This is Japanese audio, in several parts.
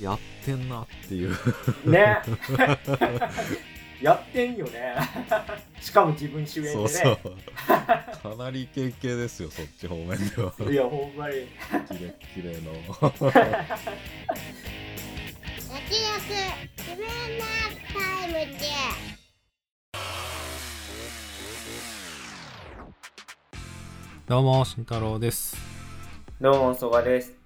やってんなっていう。ね。やってんよね。しかも自分主演でね。そうそう。かなりイケイケですよそっち方面では。いやほんまに。キレッキレの。焼き自分のタイムでどうも慎太郎です。どうも曽我です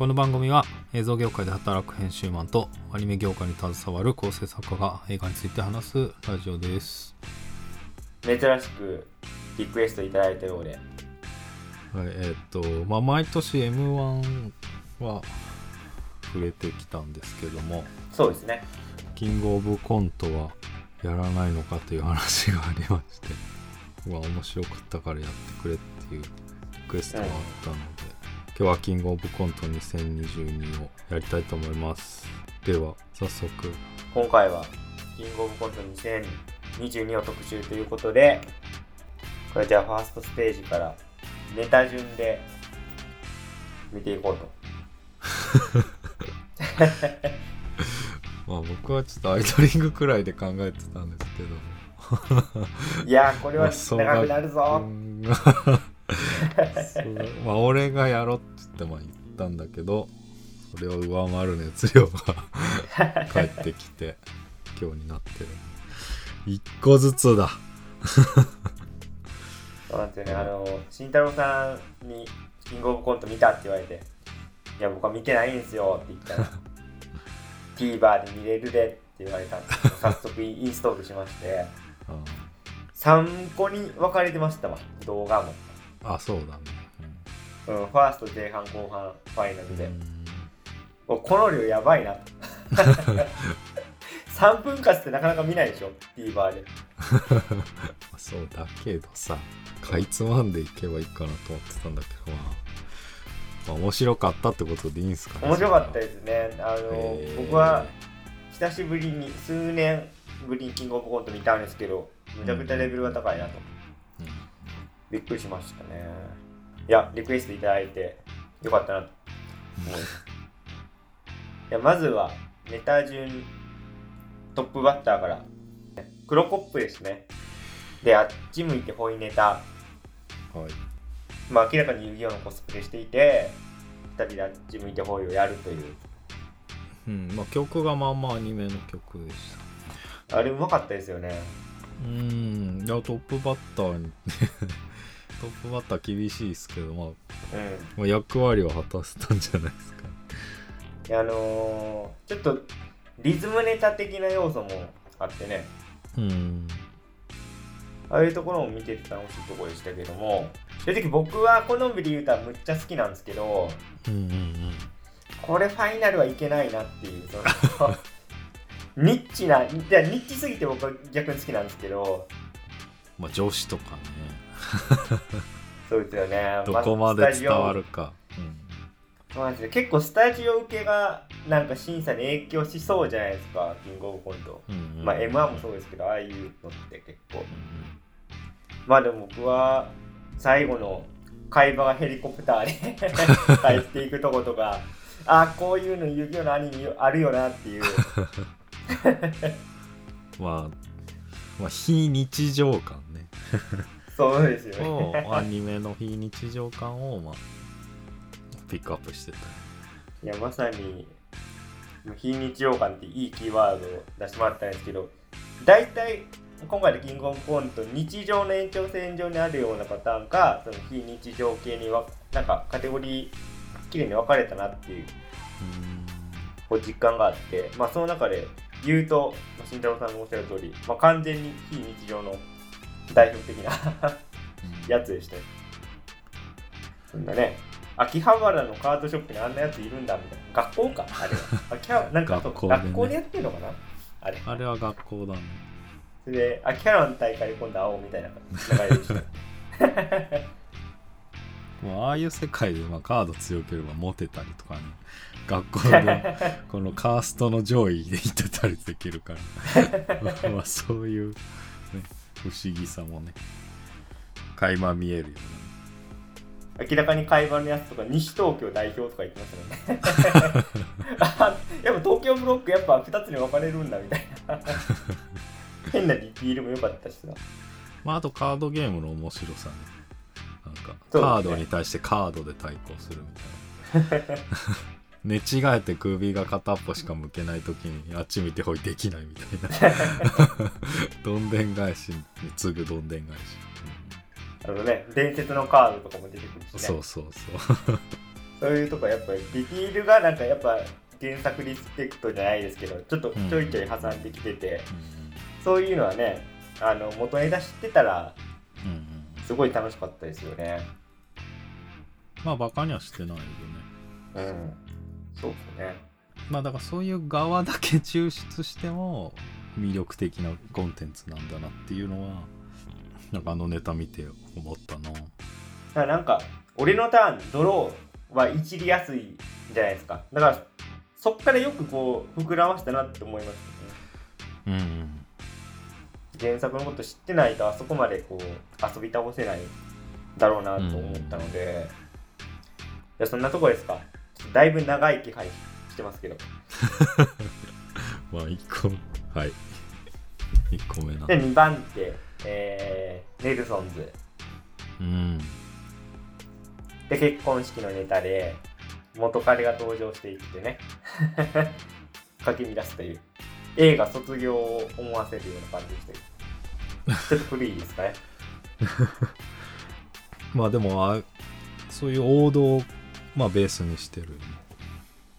この番組は映像業界で働く編集マンとアニメ業界に携わる構成作家が映画について話すラジオです。珍しくリクエストいただいてるのではいえーっとまあ毎年 m 1は触れてきたんですけどもそうですね。キングオブコントはやらないのかという話がありましてうわ面白かったからやってくれっていうリクエストがあったので、今日はキングオブコント2022をやりたいと思います。では早速。今回はキングオブコント2022を特集ということでこれじゃあファーストステージからネタ順で見ていこうと。まあ僕はちょっとアイドリングくらいで考えてたんですけど。いやーこれは 長くなるぞまあ俺がやろうって言ってまあ言ったんだけどそれを上回る熱量が 返ってきて今日になってる。一個ずつだ。そうなんですよね。あの慎太郎さんに「キングオブコント見た?」って言われて「いや僕は見てないんですよ」って言ったら「TVer で見れるで」って言われたんで早速インストールしまして3個に分かれてましたわ動画も、あそうだね。うん、ファースト前半後半ファイナルで、うん。もうこの量やばいな。3分割ってなかなか見ないでしょ？TVer で。そうだけどさかいつまんでいけばいいかなと思ってたんだけどまあ、まあ、面白かったってことでいいんすかね面白かったですね。あの、僕は久しぶりに数年ぶりにキングオブコント見たんですけどめちゃくちゃレベルが高いなと、うんびっくりしましたね。いやリクエストいただいてよかったなと思います。いやまずはネタ順トップバッターから。黒コップですね。であっち向いてホイネタ。はい。まあ明らかに遊戯王のコスプレしていて2人であっち向いてホイをやるという。うんまあ曲がまあまあアニメの曲でした。あれうまかったですよね。うんいやトップバッターにトップバッター厳しいですけど、まあ、うん。まあ役割は果たせたんじゃないですか。であのーちょっとリズムネタ的な要素もあってね。うん。ああいうところも見てて楽しいところでしたけども正直僕は好みで言うたらむっちゃ好きなんですけどうんうんうん。これファイナルはいけないなっていうその ニッチないやニッチすぎて僕は逆に好きなんですけど。まあ女子とかね そうですよね。どこまで伝わるか、結構スタジオ受けがなんか審査に影響しそうじゃないですかキングオブコント。うんうん。うんまあ M1 もそうですけどああいうのって結構。うんまあでも僕は最後の会話がヘリコプターで 帰っていくとことかあこういうの遊戯王のアニメあるよなっていう。まあ、まあ非日常感ねそうですよをねアニメの非日常感をまあピックアップしてた。いやまさに非日常感っていいキーワードを出してもらったんですけど大体今回のキングオブコント日常の延長線上にあるようなパターンかその非日常系にはなんかカテゴリー綺麗に分かれたなっていうこう実感があって、まあ、その中で言うと、まあ、慎太郎さんがおっしゃる通り、まあ、完全に非日常の代表的なやつでしたよ。そんなね秋葉原のカードショップにあんなやついるんだみたいな。学校かあれは。秋葉なんか学校でね。学校でやってるのかな？あれ。あれは学校だね。それで秋葉原の大会で今度会おうみたいな流れでした。もうああいう世界でまあカード強ければモテたりとかね。学校で このカーストの上位でいてたりできるから。まあそういう、ね、不思議さもね。垣間見えるよ明らかに会話のやつとか西東京代表とか言ってましたもんねあョンブロックやっぱ2つに分かれるんだみたいな。変なディティールも良かったしさまあ、あとカードゲームの面白さね。なんか、カードに対してカードで対抗するみたいな 寝違えて首が片っぽしか向けない時にあっち見てほいできないみたいな。どんでん返し。に次ぐどんでん返し、あのね伝説のカードとかも出てくるしね。うんそうそうそう。そういうとこやっぱりディティールがなんかやっぱ原作リスペクトじゃないですけどちょっとちょいちょい挟んできてて、そういうのはねあの元ネタ知ってたらうんうんうん。すごい楽しかったですよね。まあバカにはしてないよね。うんそうですね。まあだからそういう側だけ抽出しても魅力的なコンテンツなんだなっていうのはなんかあのネタ見て思ったな。だからなんか俺のターンドローはいじりやすいじゃないですか。だからそっからよくこう膨らましたなって思いますよね。うんうん。原作のこと知ってないとあそこまでこう遊び倒せないだろうなと思ったので、いやそんなとこですかだいぶ長い気配してますけど。まあ1個はい。1個目なで2番手、えーネルソンズ。うん。で結婚式のネタで元彼が登場していってね。かき乱すという。映画卒業を思わせるような感じでしたちょっと古いですかね。まあでもあそういう王道をまあベースにしてる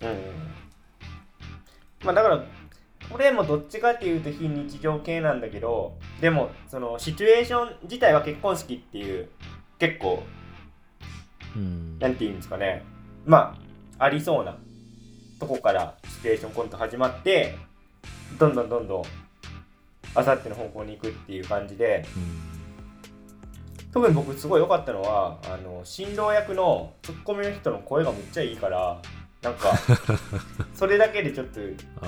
うんうんまあだからこれもどっちかっていうと非日常系なんだけどでもそのシチュエーション自体は結婚式っていう結構うん。なんていうんですかね。まあありそうなとこからシチュエーションコント始まってどんどんどんどんあさっての方向に行くっていう感じで特に僕すごい良かったのはあの新郎役のツッコミの人の声がめっちゃいいからなんか それだけでちょっとあ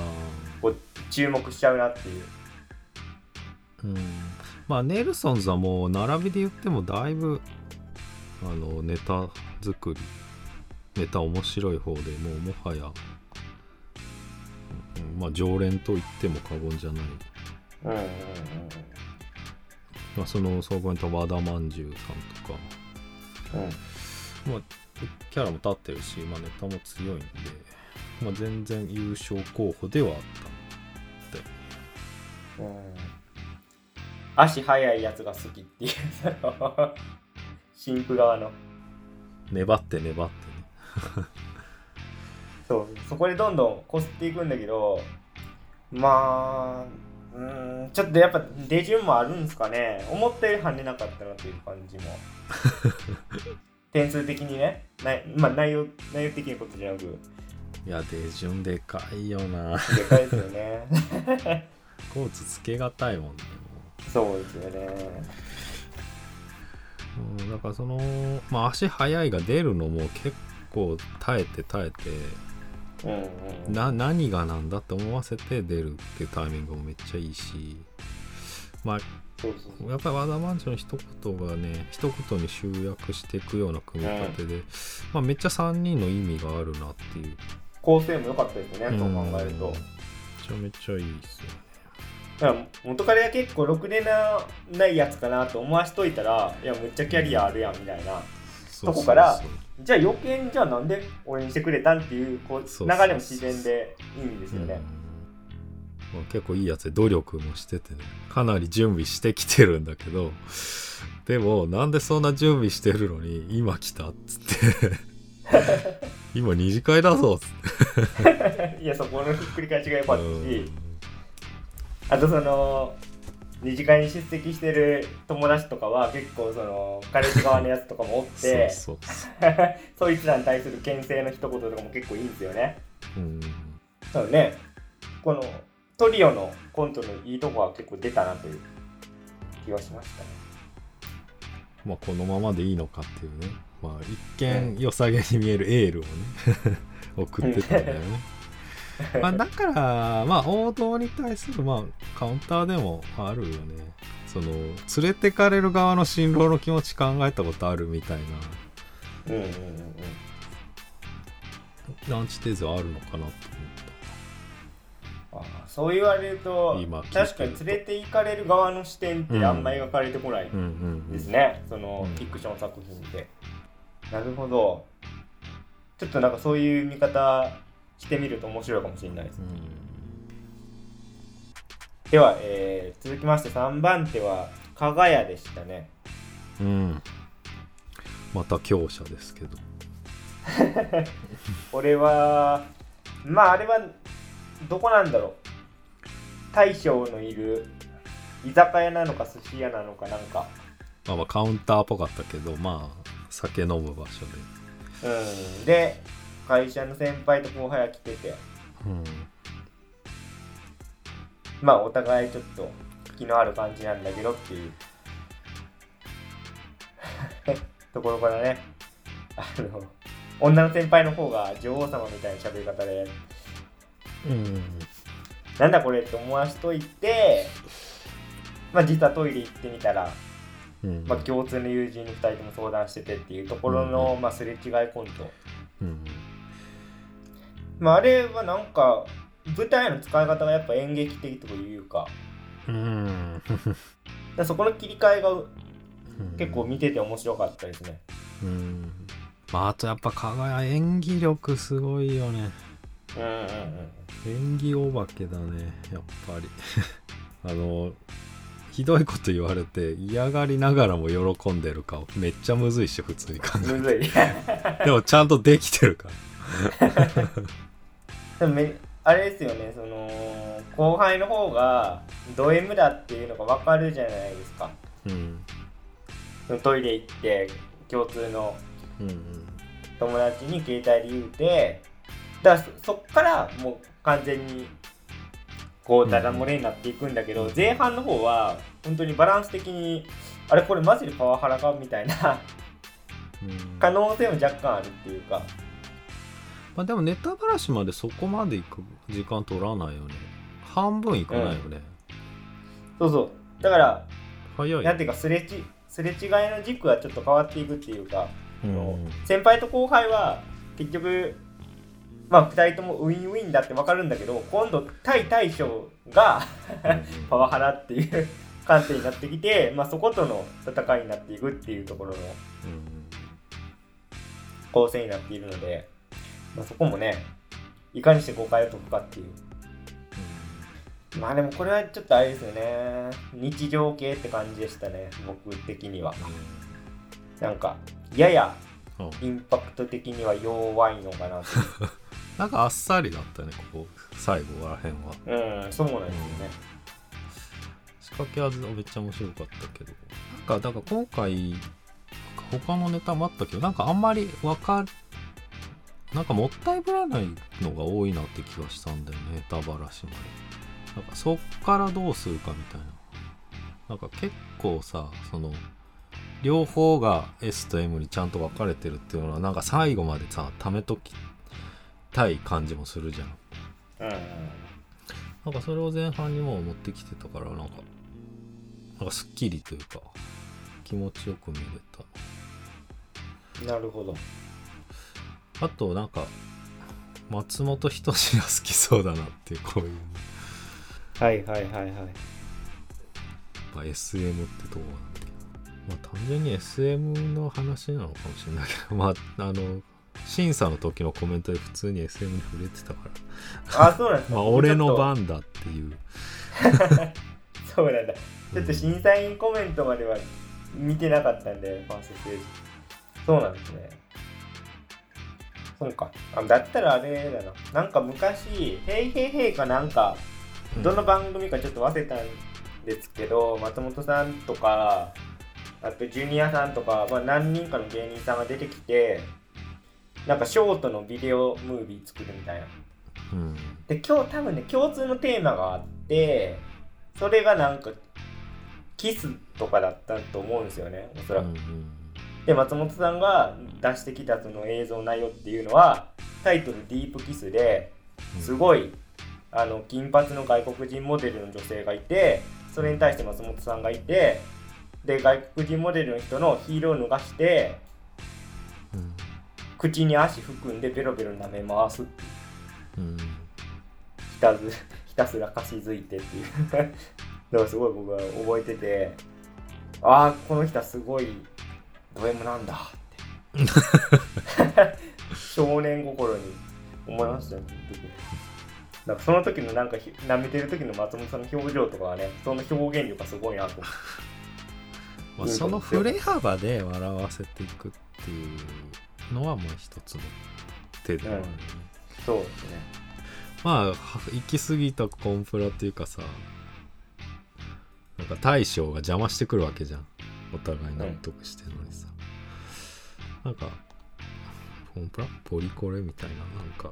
こう注目しちゃうなっていう。ーうん。まあネルソンズはもう並びで言ってもだいぶあのネタ作りネタ面白い方でもうもはや、うんまあ常連と言っても過言じゃない。うんうんうんまあ、その総合にいた和田まんじゅうさんとか、うん。まあ、キャラも立ってるし、まあ、ネタも強いんで、まあ、全然優勝候補ではあったうん。足速いやつが好きっていうその新婦側の。粘って粘ってね。そうそこでどんどんこすっていくんだけどまあうーんちょっとやっぱ出順もあるんですかね。思ったより跳ねなかったなという感じも。点数的にね。ないまあ内容内容的なことじゃなく。いや手順でかいよな。でかいですよね。コーツつけがたいもんねそうですよね。うんだからその、まあ、足速いが出るのも結構耐えて耐えてな何がなんだって思わせて出るっていうタイミングもめっちゃいいし。まあやっぱり和田まんじゅうの一言がね一言に集約していくような組み立てで、まあ、めっちゃ3人の意味があるなっていう。構成も良かったですねそう考えると。うん。めちゃめちゃいいですよね。だから元彼が結構ろくでなないやつかなと思わしといたらいやむっちゃキャリアあるやんみたいなそうそこからじゃあ余計にじゃあなんで俺にしてくれたんっていうこう流れも自然でいいんですよね。うん。まあ、結構いいやつで努力もしててね。かなり準備してきてるんだけどでもなんでそんな準備してるのに今来たっつって。今二次会だぞっつって。いやそこのひっくり返しが良かったし。うん。あとその二次会に出席してる友達とかは結構その彼氏側のやつとかもおってそうそう。そいつらに対する牽制の一言とかも結構いいんですよね。そう、うん、なのでこのトリオのコントのいいとこは結構出たなという気がしましたね。まあこのままでいいのかっていうね。まあ一見良さげに見えるエールをね 送ってたんだよね まあだからまあ王道に対するまあカウンターでもあるよね。その連れてかれる側の新郎の気持ち考えたことあるみたいうんうんうんうん。なアンチテーゼはあるのかなと思っそう言われると今確かに連れて行かれる側の視点ってあんま描かれてこないうんうんですね、そのうん。フィクション作品で。なるほど。ちょっとなんかそういう見方してみると面白いかもしれないです。うんでは、えー続きまして3番手は加賀屋でしたね。うんまた強者ですけど これは、まああれはどこなんだろう。大将のいる居酒屋なのか寿司屋なのかなんか。まあまあカウンターっぽかったけどまあ酒飲む場所でうん。で、会社の先輩と後輩が来てて、うん。まあお互いちょっと気のある感じなんだけどっていう。ところからね。あの女の先輩の方が女王様みたいな喋り方で。うん。なんだこれって思わしといてまあ実はトイレ行ってみたら、うん。まあ、共通の友人に2人とも相談しててっていうところの、うんまあ、すれ違いコント。うんまああれはなんか舞台の使い方がやっぱ演劇的というか。うん。だそこの切り替えが結構見てて面白かったですね。うん。まああとやっぱ加賀屋演技力すごいよね。うんうんうん演技お化けだねやっぱり。あのひどいこと言われて嫌がりながらも喜んでる顔。めっちゃむずいし普通に考むずい。え でもちゃんとできてるからでもめあれですよねその後輩の方がド M だっていうのが分かるじゃないですか。うん。そのトイレ行って共通の。うんうん。友達に携帯で言うてだからそそっからもう完全にこうダダ漏れになっていくんだけど、前半の方は本当にバランス的にあれこれマジでパワハラか？みたいな。うん。可能性も若干あるっていうかまあでもネタばらしまでそこまで行く時間取らないよね。半分いかないよね、そうそう。だから早い。なんていうかすれちすれ違いの軸がちょっと変わっていくっていうか、うん。先輩と後輩は結局まあ2人ともウィンウィンだって分かるんだけど今度対大将が パワハラっていう観点になってきて、まあ、そことの戦いになっていくっていうところのうん。構成になっているので、まあ、そこもねいかにして誤解を解くかっていう。まあでもこれはちょっとあれですよね。日常系って感じでしたね僕的には。なんかややうん。インパクト的には弱いのかなと。なんかあっさりだったねここ最後らへんは。うんそうなんですよね。仕掛けはめっちゃ面白かったけど。なんかだから今回他のネタもあったけどなんかあんまりわかるなんかもったいぶらないのが多いなって気がしたんだよねネタばらしまでなんかそっからどうするかみたいな。なんか結構さその両方が S と M にちゃんと分かれてるっていうのはなんか最後までさ貯めときたい感じもするじゃん。うんなんかそれを前半にもう持ってきてたからなんかなんかすっきりというか気持ちよく見れうんなるほど。たあとなんか松本人志が好きそうだなってこういう。はいはいはいはい。まあ SM ってとこなんだけどまあ単純に SM の話なのかもしれないけどまああの審査の時のコメントで普通に SM に触れてたから。あそうなんですかまあ俺の番だっていう。と そうなんだ。ちょっと審査員コメントまでは見てなかったんでファーストステージ。そうなんですねそうか。あだったらあれだな。なんか昔「へいへいへい」かなんかどの番組かちょっと忘れたんですけど、松本さんとかあとジュニアさんとか、まあ、何人かの芸人さんが出てきてなんかショートのビデオムービー作るみたいな。うん。で今日多分ね共通のテーマがあってそれがなんかキスとかだったと思うんですよねおそらく、うんうんで松本さんが出してきたその映像内容っていうのはタイトル「ディープキスで」すごいあの金髪の外国人モデルの女性がいてそれに対して松本さんがいてで外国人モデルの人のヒールを脱がしてうん。口に足含んでベロベロ舐め回すっていう。うん。ひたずひ ひたすら歌詞づいてっていう。のをすごい僕は覚えててああこの人はすごいド M なんだ。っ て少年心に思いましたねその時なんかその時のなんかひ舐めてる時の松本さんの表情とかはねその表現力がすごいなと。思ってまあ、その振れ幅で笑わせていくっていうのはもう一つの手ではあるよね、そうですね。まあは行き過ぎたコンプラっていうかさなんか大将が邪魔してくるわけじゃんお互い納得してるのにさ、なんかコンプラポリコレみたいななんか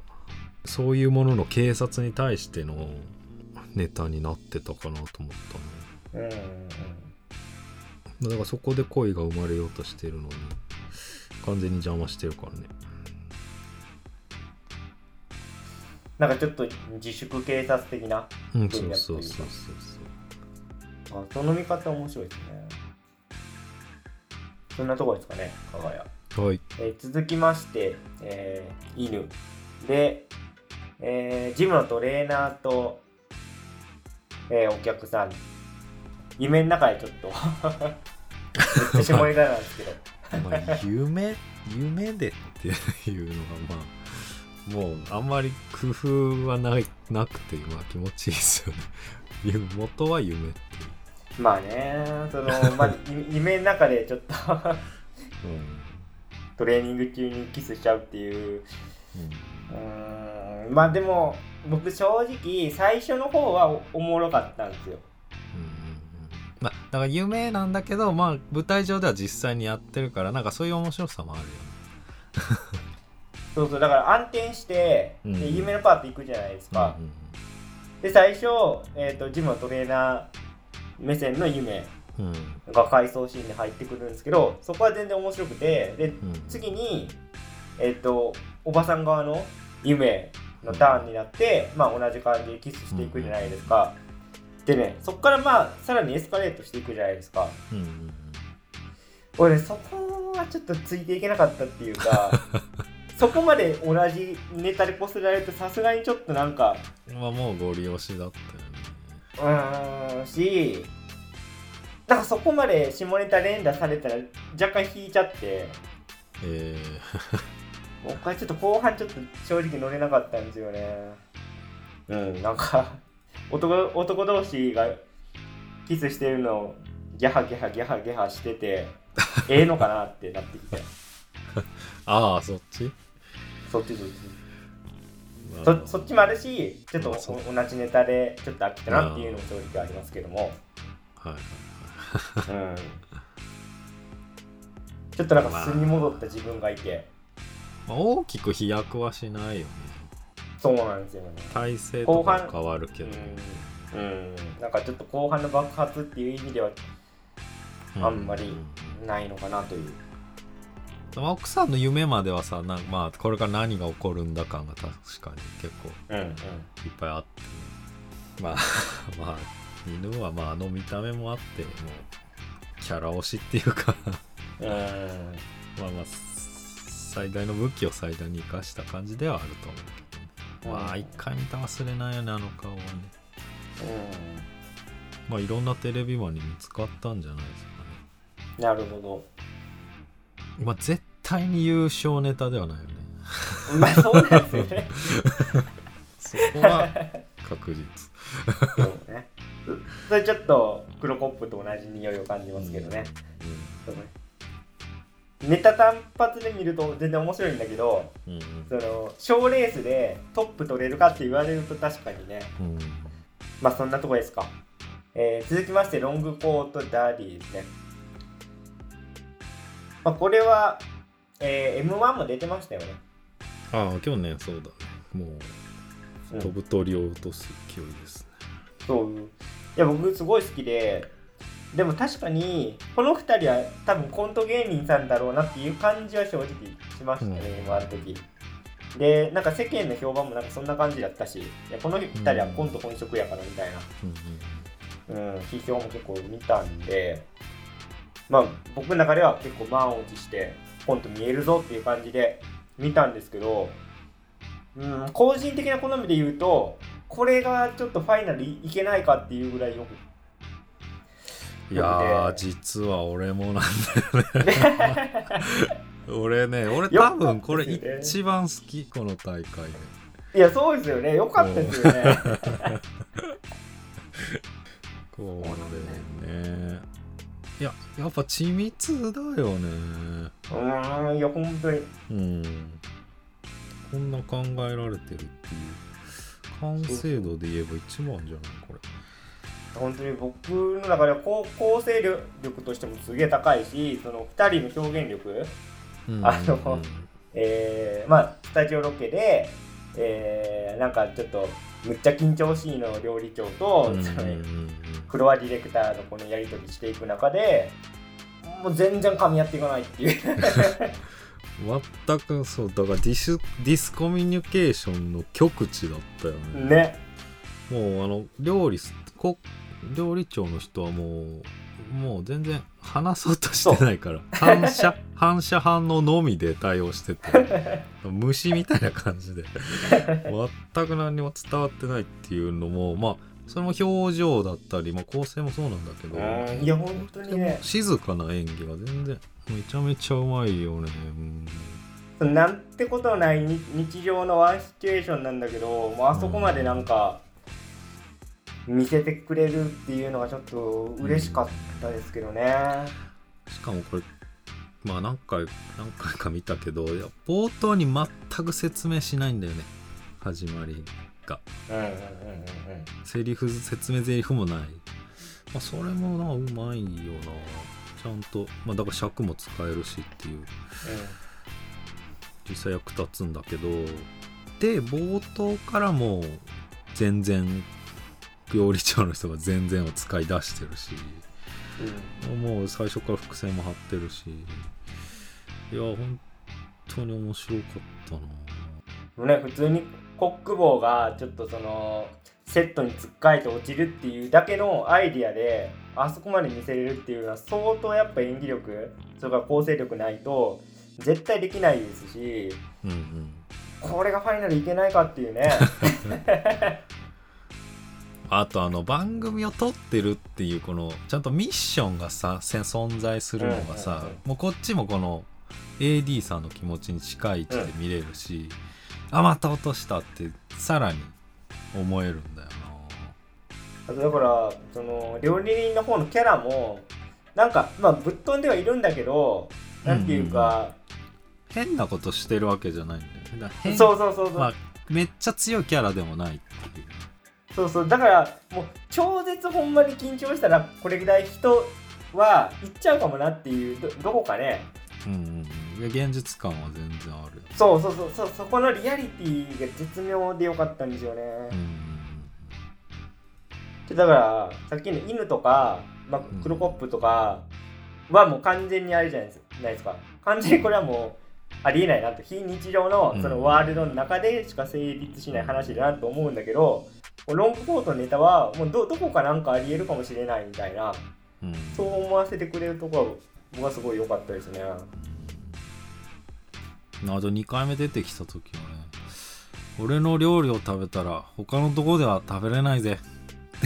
そういうものの警察に対してのネタになってたかなと思ったねうんだからそこで恋が生まれようとしてるのに完全に邪魔してるからね。なんかちょっと自粛警察的なうんそそううそううそそそううそう。あその見方面白いですねそんなところですかね加賀谷そうはい。えー続きまして、えー犬。で、えージムのトレーナーと、えーお客さん。夢の中でちょっとめっちゃ下ネタなんですけど。まあ、夢夢でっていうのがまあもうあんまり工夫はないなくてまあ気持ちいいですよね。ゆ元は夢っていまあねその、まあ、い夢の中でちょっとう、うん。トレーニング中にキスしちゃうっていう。うん。まあでも僕正直最初の方はおおもろかったんですよ。うんうんうん。まあだから夢なんだけどまあ舞台上では実際にやってるからなんかそういう面白さもあるよね。そうそうだから暗転して、うんで夢のパート行くじゃないですか、うん。で最初、えー、とジムのトレーナー目線の夢が回想シーンに入ってくるんですけどそこは全然面白くてでうん。次に、えっとおばさん側の夢のターンになって、まあ、同じ感じでキスしていくじゃないですか、でねそこからまあさらにエスカレートしていくじゃないですか。俺そこはちょっとついていけなかったっていうか そこまで同じネタでこすられるとさすがにちょっとなんかうんまあもうゴリ押しだったよねうんしなんかそこまで下ネタ連打されたら若干引いちゃってえ僕はちょっと後半ちょっと正直乗れなかったんですよねうんなんか男男同士がキスしてるのをギャハギャハギャハギャハしててええのかなってなってきて、ああそっちそっちそっちそそっちもあるしちょっと同じネタでちょっと飽きたなっていうのも正直ありますけども、はいうん、ちょっとなんか素に戻った自分がいて、まあ、大きく飛躍はしないよね。そうなんですよね。体勢とかは変わるけど、うん、うん、なんかちょっと後半の爆発っていう意味ではあんまりないのかなという、まあ奥さんの夢まではさなんまあこれから何が起こるんだ感が確かに結構うんうん。いっぱいあって。ねまあ まあ犬はまああの見た目もあってもうキャラ推しっていうか。うん。まあまあ最大の武器を最大に生かした感じではあると思うけどね、まあ一回見たら忘れないよねあの顔はね。まあいろんなテレビマンに見つかったんじゃないですかね。うんなるほどまあ絶対に優勝ネタではないよね。まあそうなんですよね。そこは確実。そうね。それちょっと黒コップと同じ匂いを感じますけどね、そうねネタ単発で見ると全然面白いんだけどうんうん。その賞レースでトップ取れるかって言われると確かにね。うん。まあそんなとこですか、えー続きましてロングコートダディですねまあこれは、えー M1 も出てましたよね。ああ去年そうだ。ねもううん。飛ぶ鳥を落とす勢いですね。そう。いや僕すごい好きででも確かにこの2人は多分コント芸人さんだろうなっていう感じは正直しましたね、うん。今の時でなんか世間の評判もなんかそんな感じだったしいやこの2人はコント本職やからみたいな、うんうん。うん、批評も結構見たんでまあ僕の中では結構満を持してコント見えるぞっていう感じで見たんですけど、うん、個人的な好みで言うとこれがちょっとファイナルいいけないかっていうぐらいよく。いやー実は俺もなんだよね。俺ね俺多分これ一番好きこの大会で。いやそうですよね。よかったですよね。これねいややっぱ緻密だよね。うーんいや本当に。うん。こんな考えられてるっていう。完成度で言えば一番じゃないこれ。本当に僕の中では構構成力としてもすげえ高いしその2人の表現力。うん。あのえー、まあスタジオロケで、えー、なんかちょっとむっちゃ緊張しいの料理長と、そのうんフロアディレクターのこのやり取りしていく中でもう全然噛み合っていかないっていう。全くそうだからディスディスコミュニケーションの極致だったよね。ね。もうあの料理すこ料理長の人はもうもう全然話そうとしてないから反射反射反応のみで対応してて虫みたいな感じで全く何にも伝わってないっていうのもまあそれも表情だったり、まあ、構成もそうなんだけどうんいや本当にね。静かな演技が全然めちゃめちゃうまいよね、うん。なんてことないに日常のワンシチュエーションなんだけどもうあそこまでなんか見せてくれるっていうのがちょっと嬉しかったですけどね。しかもこれまあ何回何回か見たけど冒頭に全く説明しないんだよね。始まりが。うんうんうんうんセリフ説明セリフもない、まあ、それもなうまいよな。ちゃんと、まあ、だから尺も使えるしっていう。実際役立つんだけど。で冒頭からもう全然料理長の人が全然を使い出してるし。うん。もう最初から伏線も張ってるし。いや本当に面白かったな。うんね普通にコック棒がちょっとそのセットにつっかえて落ちるっていうだけのアイディアであそこまで見せれるっていうのは相当やっぱ演技力それから構成力ないと絶対できないですしうんうん。これがファイナルいけないかっていうね あとあの番組を撮ってるっていうこのちゃんとミッションがさせ存在するのがさ、うんうんうんもうこっちもこの AD さんの気持ちに近い位置で見れるし、あまた落としたってさらに思えるんだよあとだからその料理人の方のキャラもなんかまあぶっ飛んではいるんだけどなんていうか、な変なことしてるわけじゃないんだよね。そうそうそうそう、まあ、めっちゃ強いキャラでもないっていうそうそう。だからもう超絶ほんまに緊張したらこれぐらい人は行っちゃうかもなっていうどどこかね。うんうん。現実感は全然あるそうそうそう。そうそこのリアリティが絶妙でよかったんですよね、うんでだからさっきの犬とか、まあうん、クロコップとかはもう完全にあれじゃないですないですか。完全にこれはもうありえないなと。非日常のそのワールドの中でしか成立しない話だなと思うんだけどロングコートのネタはもうどどこかなんかありえるかもしれないみたいなうんそう思わせてくれるところは僕はすごい良かったですね。あと2回目出てきた時はね俺の料理を食べたら他のとこでは食べれないぜ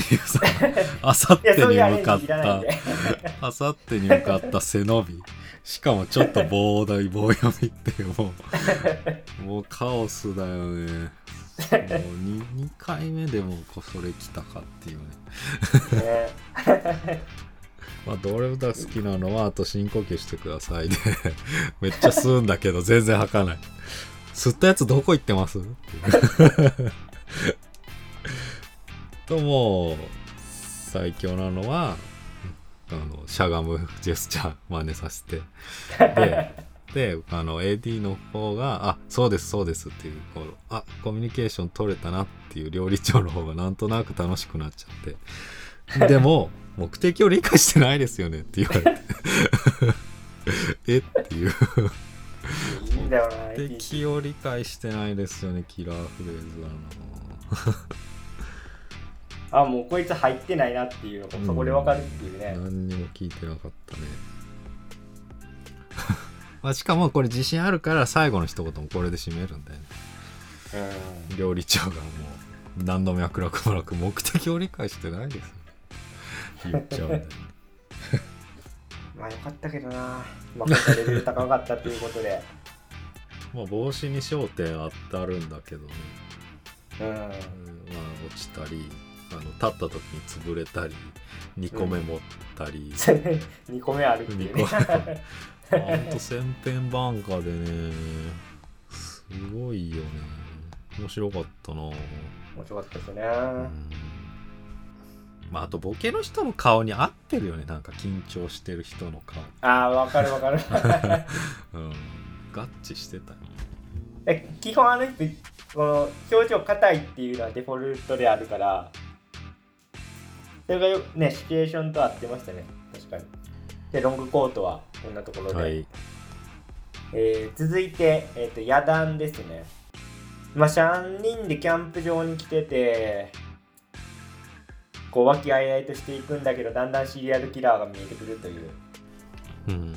っていうさ あさってに向かった。あさってに向かった背伸びしかもちょっと棒大棒読みっていうもう もうカオスだよね。もう 2, 2回目でもこそれ来たかっていうね。ね。まあドレブダ好きなのはあと深呼吸してくださいで。めっちゃ吸うんだけど全然吐かない。吸ったやつどこ行ってます？ともう最強なのはあのしゃがむジェスチャー真似させて。でであの AD の方が「あそうですそうです」っていうこうあコミュニケーション取れたなっていう料理長の方がなんとなく楽しくなっちゃって。でも 目的を理解してないですよねって言われて。えっていう。目的を理解してないですよねキラーフレーズだなあもうこいつ入ってないなっていうのがそこでわかるっていうね。何にも聞いてなかったね。まあしかもこれ自信あるから最後の一言もこれで締めるんだよね。うん。料理長がもう何の脈絡もなく目的を理解してないですよ。言っちゃうんだよね。まあよかったけどな。まあ今回レベル高かったっていうことで。まあ帽子に焦点あったるんだけどね、うんうん。まあ落ちたりあの立った時に潰れたり2個目持ったり、2個目あるっていうね。ほんと千変万化でねすごいよね。面白かったな。面白かったですね、うん。まああとボケの人の顔に合ってるよね。なんか緊張してる人の顔。ああわかるわかる。うん。合致してたよ。え基本あの人この表情硬いっていうのはデフォルトであるからそれがよねシチュエーションと合ってましたね。確かに。でロングコートはこんなところで、はい。えー続いて、えー、と野団ですね。まあ3人でキャンプ場に来ててこう和気あいあいとしていくんだけどだんだんシリアルキラーが見えてくるという。うん。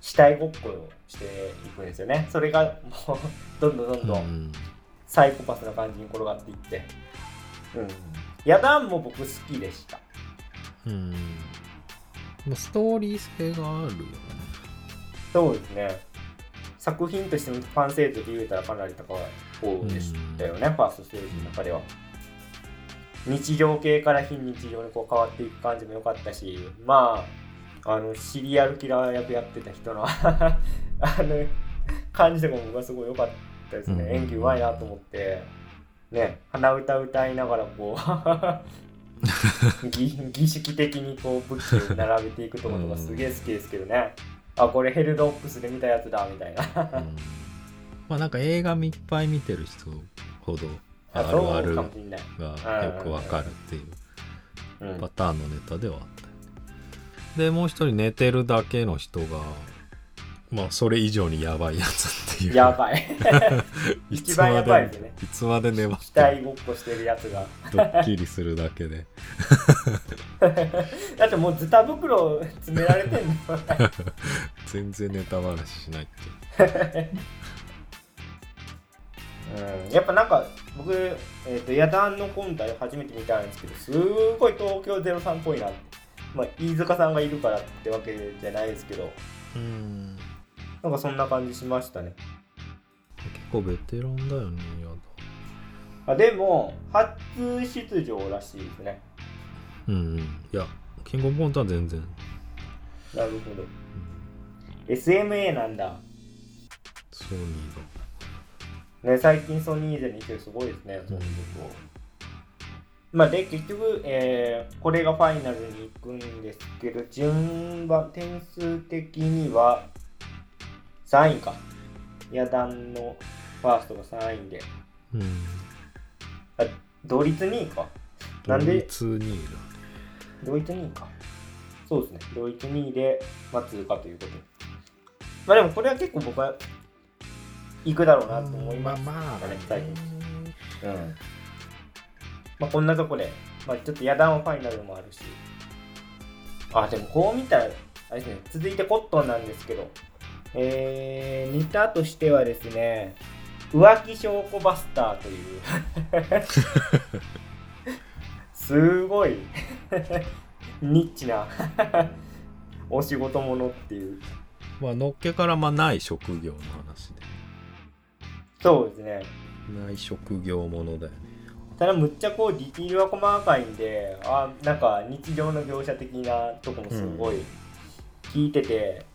死体ごっこをしていくんですよね。それがもうどんどんどんどん。サイコパスな感じに転がっていって。うん。ヤダンも僕好きでした。うんまあストーリー性があるよねそうですね。作品としての完成度で言うたらかなり高い方でしたよね、ファーストステージの中では。日常系から非日常にこう変わっていく感じも良かったし、まあ、あの、シリアルキラー役やってた人の あの、感じとかも僕はすごい良かったですね。うん演技うまいなと思って、ね、鼻歌歌いながらこう、儀儀式的にこう武器を並べていくところとかすげえ好きですけどね。あ、これヘルドップスで見たやつだみたいな。うんまあなんか映画いっぱい見てる人ほどあるあるが。よくわかるっていううんパターンのネタではあったでもう一人寝てるだけの人がまあそれ以上にやばいやつっていう。やばい。い つ一番やばいまですね。いつまで粘っ死て体ごっこしてるやつが。ドッキリするだけで。だってもうズタ袋詰められてんの。全然ネタ話しないって。いううん、やっぱなんか僕、えー、と野団の本体初めて見たんですけどすごい東京03っぽいなって、まあ、飯塚さんがいるからってわけじゃないですけど。うんなんかそんな感じしましたね。結構ベテランだよねあでも初出場らしいですね。うんうん。いやキングオブコントは全然、なるほど。SMA なんだ。ソニーね、最近ソニーゼに来てすごいですね、そういうこと。まあ、で、結局、えーこれがファイナルに行くんですけど、順番、点数的には3位か。野団のファーストが3位で。うんあ、同率2位か。なんで？ドイツ2位だ同率2位か。そうですね。同率2位で、まあ、通過ということで。まあでも、これは結構僕は行くだろうなと思います。まあね最近うん。まあ、こんなとこで、まあ、ちょっと野団はファイナルもあるし。あ、でもこう見たら、あれですね、続いてコットンなんですけど、えー、ネタとしてはですね、浮気証拠バスターという、すごい、ニッチなお仕事ものっていう。まあのっけからまあない職業の話そうですね。でない職業ものだよね。ただむっちゃこうディティールは細かいんであなんか日常の描写的なとこもすごい聞いてて、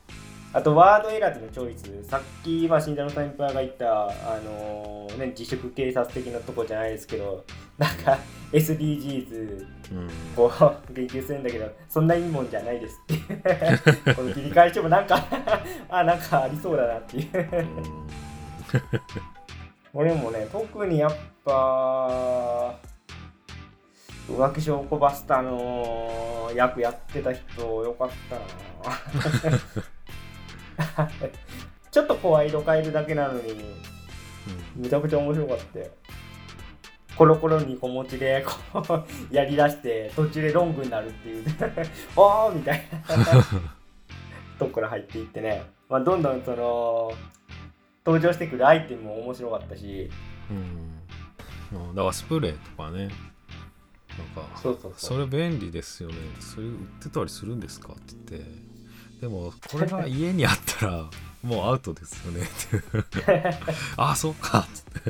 あとワード選びのチョイス。さっき、まあ、新田の先輩が言った、あのーね、自粛警察的なとこじゃないですけどなんか SDGs うん。こう言及するんだけどそんないいもんじゃないですって。この切り返しもなんか あなんかありそうだなっていう。俺もね特にやっぱ浮気証拠バスターの役やってた人よかったなちょっと声色変えるだけなのにめちゃくちゃ面白かったよ。コロコロに小持ちでこう やりだして途中でロングになるっていう。おーみたいな。とこから入っていってね、まあ、どんどんその登場してくるアイテムも面白かったし。うん。うんだからスプレーとかね。なんかそれ便利ですよね。それ売ってたりするんですか？って言ってでもこれが家にあったら もうアウトですよね。ああそうか。っつって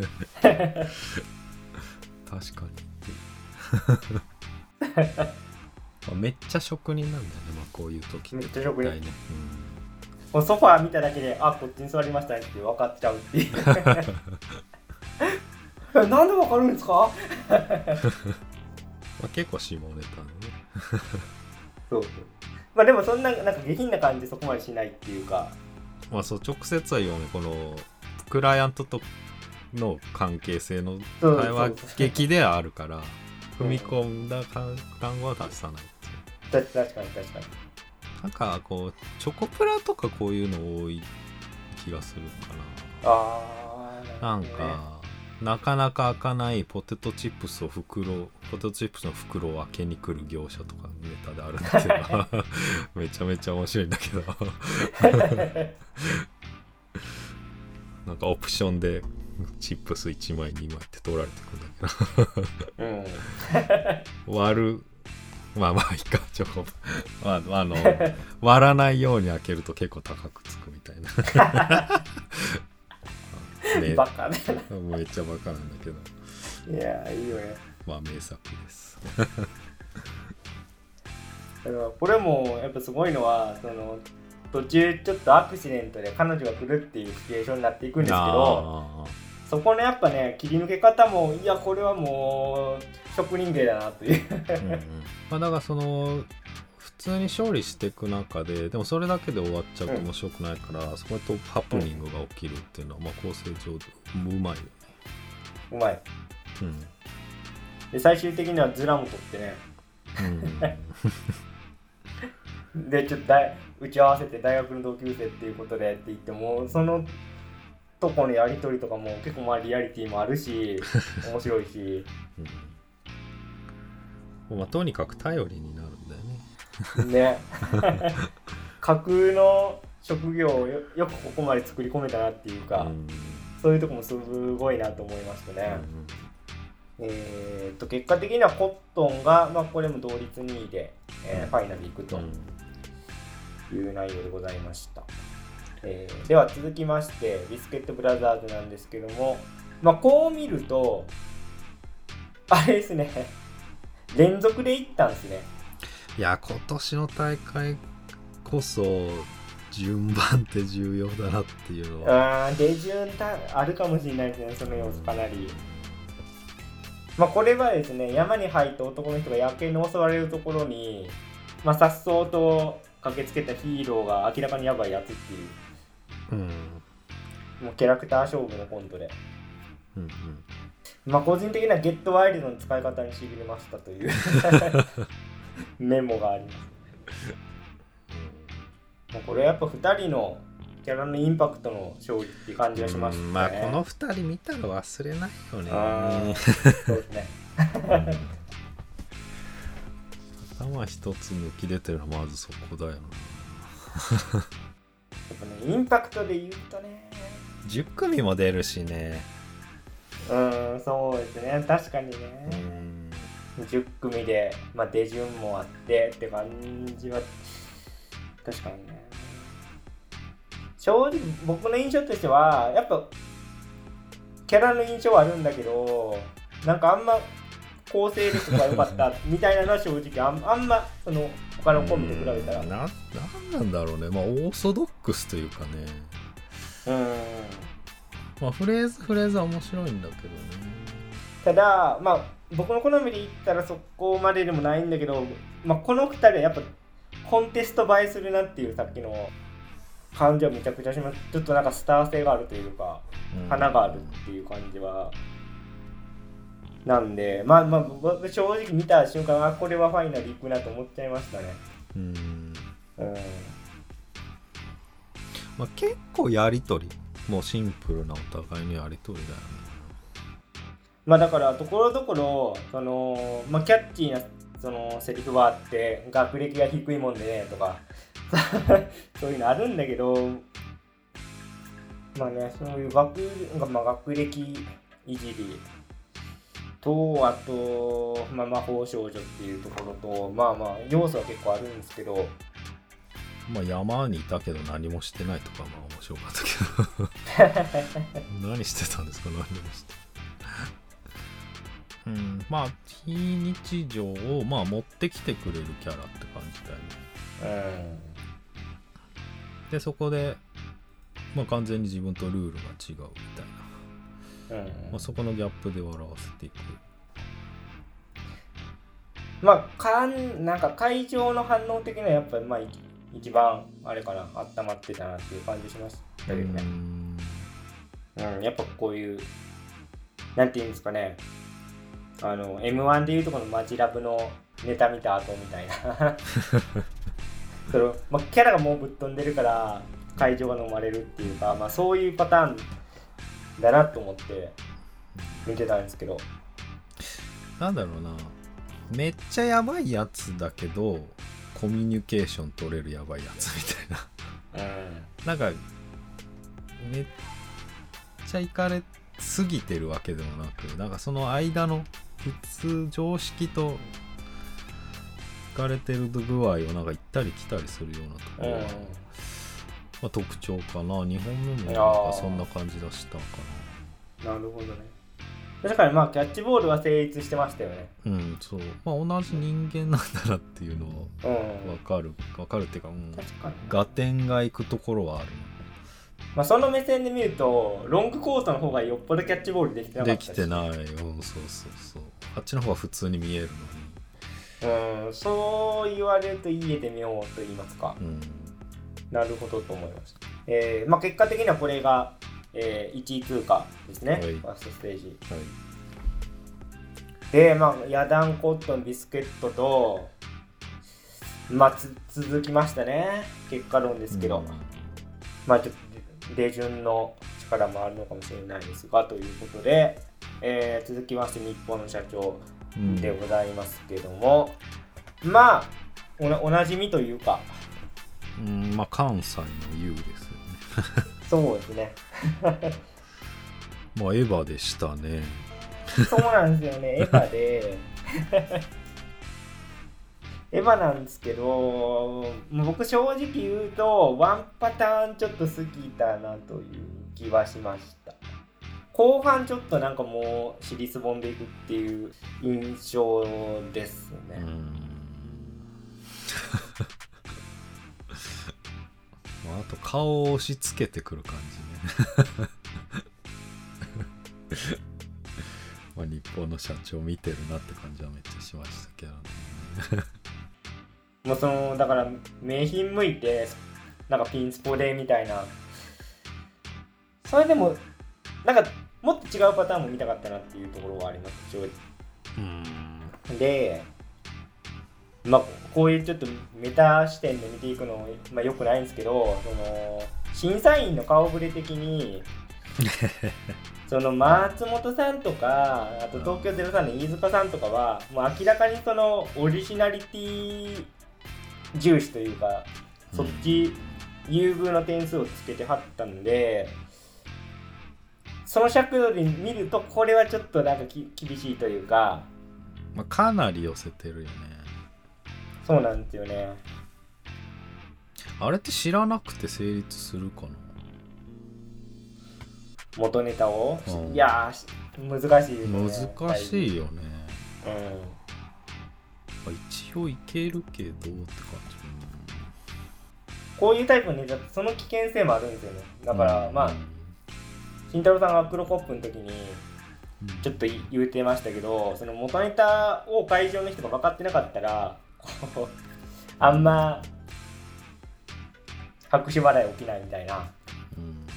確かに。ってめっちゃ職人なんだよね、まあ、こういう時めっちゃ職人。大体ね、もうソファー見ただけであこっちに座りましたねって分かっちゃうっていう。えなんで分かるんですか？うんまあ、結構下ネタのね。そうそうまあでもそんななんか下品な感じそこまでしないっていうか。まあそう直接は言わないこのクライアントとの関係性の会話劇ではあるからうん踏み込んだ単単語は出さないっていう。確かに確かになんかこうチョコプラとかこういうの多い気がするかああななんかなかなか開かないポテトチップスを袋ポテトチップスの袋を開けに来る業者とかネタであるんだけど めちゃめちゃ面白いんだけど。なんかオプションでチップス1枚2枚って取られてくんだけうん。ど割る。まあまあいいかチョコまああの割らないように開けると結構高くつくみたいな ね。バカ だめっちゃバカなんだけど。いやいいよね。まあ名作です。だからこれもやっぱすごいのはその途中ちょっとアクシデントで彼女が来るっていうシチュエーションになっていくんですけどあそこのやっぱね切り抜け方もいやこれはもう職人芸だなという。ーうんうん。まあだからその普通に勝利していく中ででもそれだけで終わっちゃうと面白くないから、そこでハプニングが起きるっていうのは、まあ構成上でうまいよね。うまい。うん。で最終的にはズラも取ってね。うん。でちょっと大打ち合わせて大学の同級生っていうことでって言ってもそのとこのやり取りとかも結構まあリアリティもあるし 面白いし。うん。まあ、とにかく頼りになるね。ね架空の職業をよよくここまで作り込めたなっていうか、うん。そういうとこもすごいなと思いましたね、えーっと結果的にはコットンが、まあ、これも同率2位で、えーファイナル行くという内容でございました、えーでは続きましてビスケットブラザーズなんですけども、まあ、こう見るとあれですね。連続でいったんですねいや今年の大会こそ順番って重要だなっていうのは。あー手順たあるかもしれないですねその要素かなり。まあこれはですね山に入った男の人が野犬に襲われるところにまあさっそうと駆けつけたヒーローが明らかにやばいやつっていう。うん。もうキャラクター勝負のコントで。うんうん。まあ個人的にはゲットワイルドの使い方にしびれましたという メモがあります。もうこれやっぱ2人のキャラのインパクトの勝利っていう感じがしましたね。うんまあこの2人見たら忘れないよね。あそうですね。頭一つ抜き出てるのはまずそこだよな。やっぱねインパクトで言うとね。10組も出るしね。うーんそうですね。確かにうね、ん10組で、まあ、出順もあってって感じは確かにね。正直僕の印象としてはやっぱキャラの印象はあるんだけどなんかあんま構成力が良かった みたいなのは正直あんあんまその他のコンビと比べたら。うんななんなんだろうね。まあオーソドックスというかね。うん。まあフレーズフレーズは面白いんだけどね。ただまあ僕の好みで言ったらそこまででもないんだけど、まあ、この2人はやっぱコンテスト映えするなっていうさっきの感じはめちゃくちゃします。ちょっとなんかスター性があるというかうん。花があるっていう感じはなんでまあまあ僕正直見た瞬間あこれはファイナル行くなと思っちゃいましたね。うん。うん。まあ、結構やりとり。もうシンプルなお互いのやりとりだよねまあだからところどころその、まあ、キャッチーなそのセリフはあって学歴が低いもんでねとか。そういうのあるんだけどまあねそういう学,、まあ、学歴いじり。とあと、まあ、魔法少女っていうところとまあまあ要素は結構あるんですけど。まあ山にいたけど何もしてないとかまあ面白かったけど。何してたんですか何もしてうん。まあ非日常をまあ持ってきてくれるキャラって感じだよね。うん。でそこで、まあ、完全に自分とルールが違うみたいな、うん。まあ、そこのギャップで笑わせていく。まあかんなんか会場の反応的にはやっぱりまあい一番あれかな温まってたなっていう感じしましたけどね。う、ん。うん、やっぱこういうなんていうんですかねあの m 1でいうとこのマジラブのネタ見た後みたいな。その、まあ、キャラがもうぶっ飛んでるから会場が飲まれるっていうか、まあ、そういうパターンだなと思って見てたんですけど。なんだろうな。めっちゃやばいやつだけどコミュニケーション取れるやばいやつみたいな。うん。なんかめっちゃいかれすぎてるわけでもなくなんかその間の普通常識といかれてる具合をなんか行ったり来たりするようなところが、まあ、特徴かな。日本のもなんかそんな感じ出したかな。るほどね。確かにまあキャッチボールは成立してましたよね。なうんそう。まあ同じ人間なんだなっていうのはうん分かる分かるっていうか、うん、確かに合点がいくところはあるまあ、その目線で見るとロングコートの方がよっぽどキャッチボールできてなかでったし。きてない。うんそうそうそうあっちの方が普通に見えるうんそう言われると言えてみようと言いますか。のにうん。なるほどと思いました、えーまあ、結果的にはこれが、えー1位通過ですね、はい。ファーストステージ。はい。でまあヤダンコットンビスケットとまあつ続きましたね。結果論ですけど、うん。まあちょっと出順の力もあるのかもしれないですがということで、えー続きまして日本の社長うん。でございますけども、まあおなおなじみというかうんまあ関西の U ですよね。そうですね。まあエヴァでしたね。そうなんですよね。エヴァで。エヴァなんですけど僕正直言うとワンパターンちょっと過ぎたなという気はしました後半ちょっとなんかもう尻すぼんでいくっていう印象ですね、うん。まああと顔を押し付けてくる感じね。まあ日本の社長見てるなって感じはめっちゃしましたけどね。もうそのだから名品向いてなんかピンスポでみたいな。それでもなんかもっと違うパターンも見たかったなっていうところはあります。正直。うん。でまあこういうちょっとメタ視点で見ていくの、まあ、よくないんですけどその審査員の顔ぶれ的に その松本さんとかあと東京03の飯塚さんとかはもう明らかにそのオリジナリティ重視というかそっち優遇の点数をつけてはったんでその尺度で見るとこれはちょっとなんかき厳しいというか。まあ、かなり寄せてるよね。そうなんですよね。あれって知らなくて成立するかな？元ネタを、うん。いや難しいですね。難しいよね、うん。まあ一応いけるけどって感こういうタイプのネタってその危険性もあるんですよね。だじから、うん。まあ慎太郎さんがアクロコップの時にうん。ちょっとい言ってましたけどその元ネタを会場の人が分かってなかったらこうあんま拍手払い起きないみたいなうん。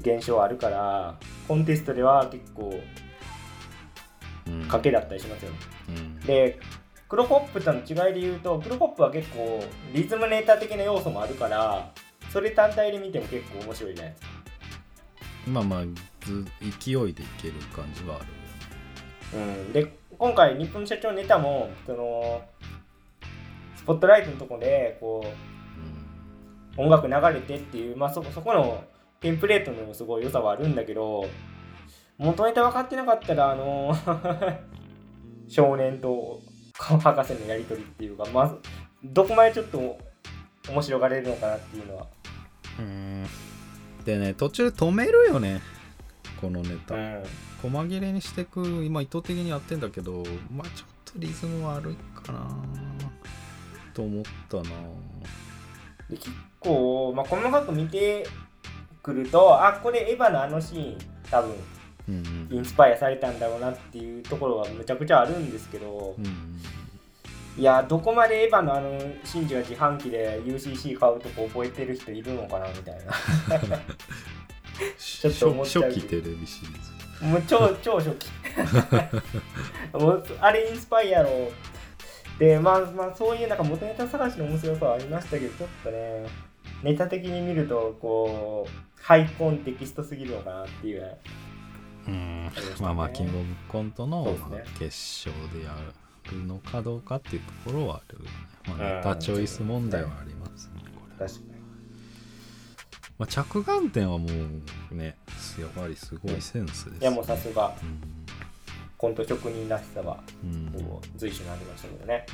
現象あるからコンテストでは結構うん賭けだったりしますよね。うん。でクロコップとの違いで言うとクロコップは結構リズムネタ的な要素もあるからそれ単体で見ても結構面白いじゃないですかまあまあず勢いでいける感じはあるよね。うん、で今回日本社長ネタもそのスポットライトのとこでこう音楽流れてっていう、まあ、そこそこのテンプレートのすごい良さはあるんだけど元ネタ分かってなかったらあの 少年と博士のやり取りっていうかまずどこまでちょっと面白がれるのかなっていうのは。うんでね途中で止めるよね。このネタ、うん。細切れにしてく今意図的にやってんだけどまあちょっとリズム悪いかなと思ったな。で結構、まあ、細かく見てくるとあこれエヴァのあのシーン多分うんインスパイアされたんだろうなっていうところがむちゃくちゃあるんですけど、うんうんいやどこまでエヴァのあのシンジが自販機で UCC 買うとこ覚えてる人いるのかなみたいな。ちょっと思っちゃう初期テレビシリーズもう超超初期。もうあれインスパイアろでまあまあそういうなんか元ネタ探しの面白さはありましたけどちょっとねネタ的に見るとこうハイコンテキストすぎるのかなっていううん。まあまあキングオブコントの決勝でやるのかどうかっていうところはあるよね、まあ、うんネタチョイス問題はありますねこれ、確かに。まあ、着眼点はもうねやっぱりすごいセンスですいやもうさすが。うん。コント職人らしさはうん。随所にありましたけどね。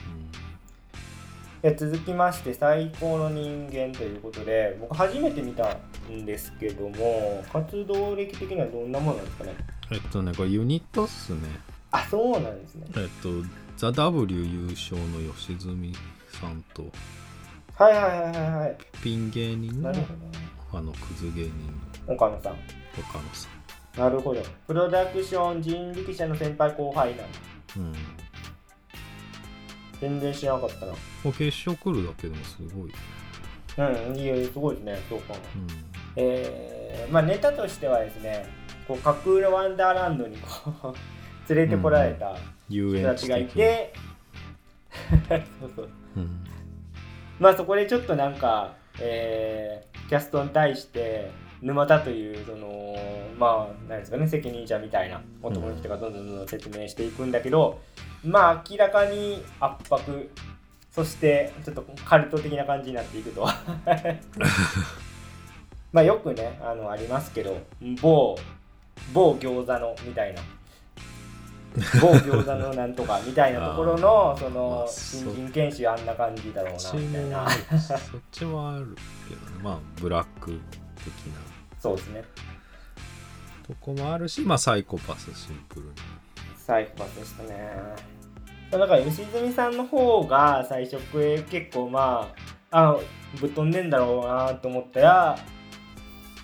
で続きまして最高の人間ということで僕初めて見たんですけども活動歴的にはどんなものなんですかね？えっとねこれユニットっすね。あそうなんですね。えっとザ・ W 優勝の吉住さんとはいはいはいはいはい。ピン芸人のなるほあのクズ芸人ど岡野さん。の岡野さなるほど。プロダクション人力車の先輩後輩なんだ。んうん。全然知らなかったな。もう決勝来るだけでもすごい、うんいいすごいですねそうかも。うん、えー、まあネタとしてはですねこう架空のワンダーランドにこう連れてこられた人たちがいて、そうそう。うんまあそこでちょっとなんか、えーキャストに対して沼田というそのまあ何ですかね責任者みたいな男の人がどんどんどんどん説明していくんだけど、まあ明らかに圧迫そしてちょっとカルト的な感じになっていくと。まあよくねあのありますけど某某餃子のみたいな 某餃子のなんとかみたいなところのそまのあ新人研修あんな感じだろうなみたいな。そっちはあるけどね。まあブラック的な。そうですね。とこもあるしまあサイコパスシンプルに。サイコパスでしたね。だから吉住さんの方が最初結構まああぶっ飛んでんだろうなと思ったら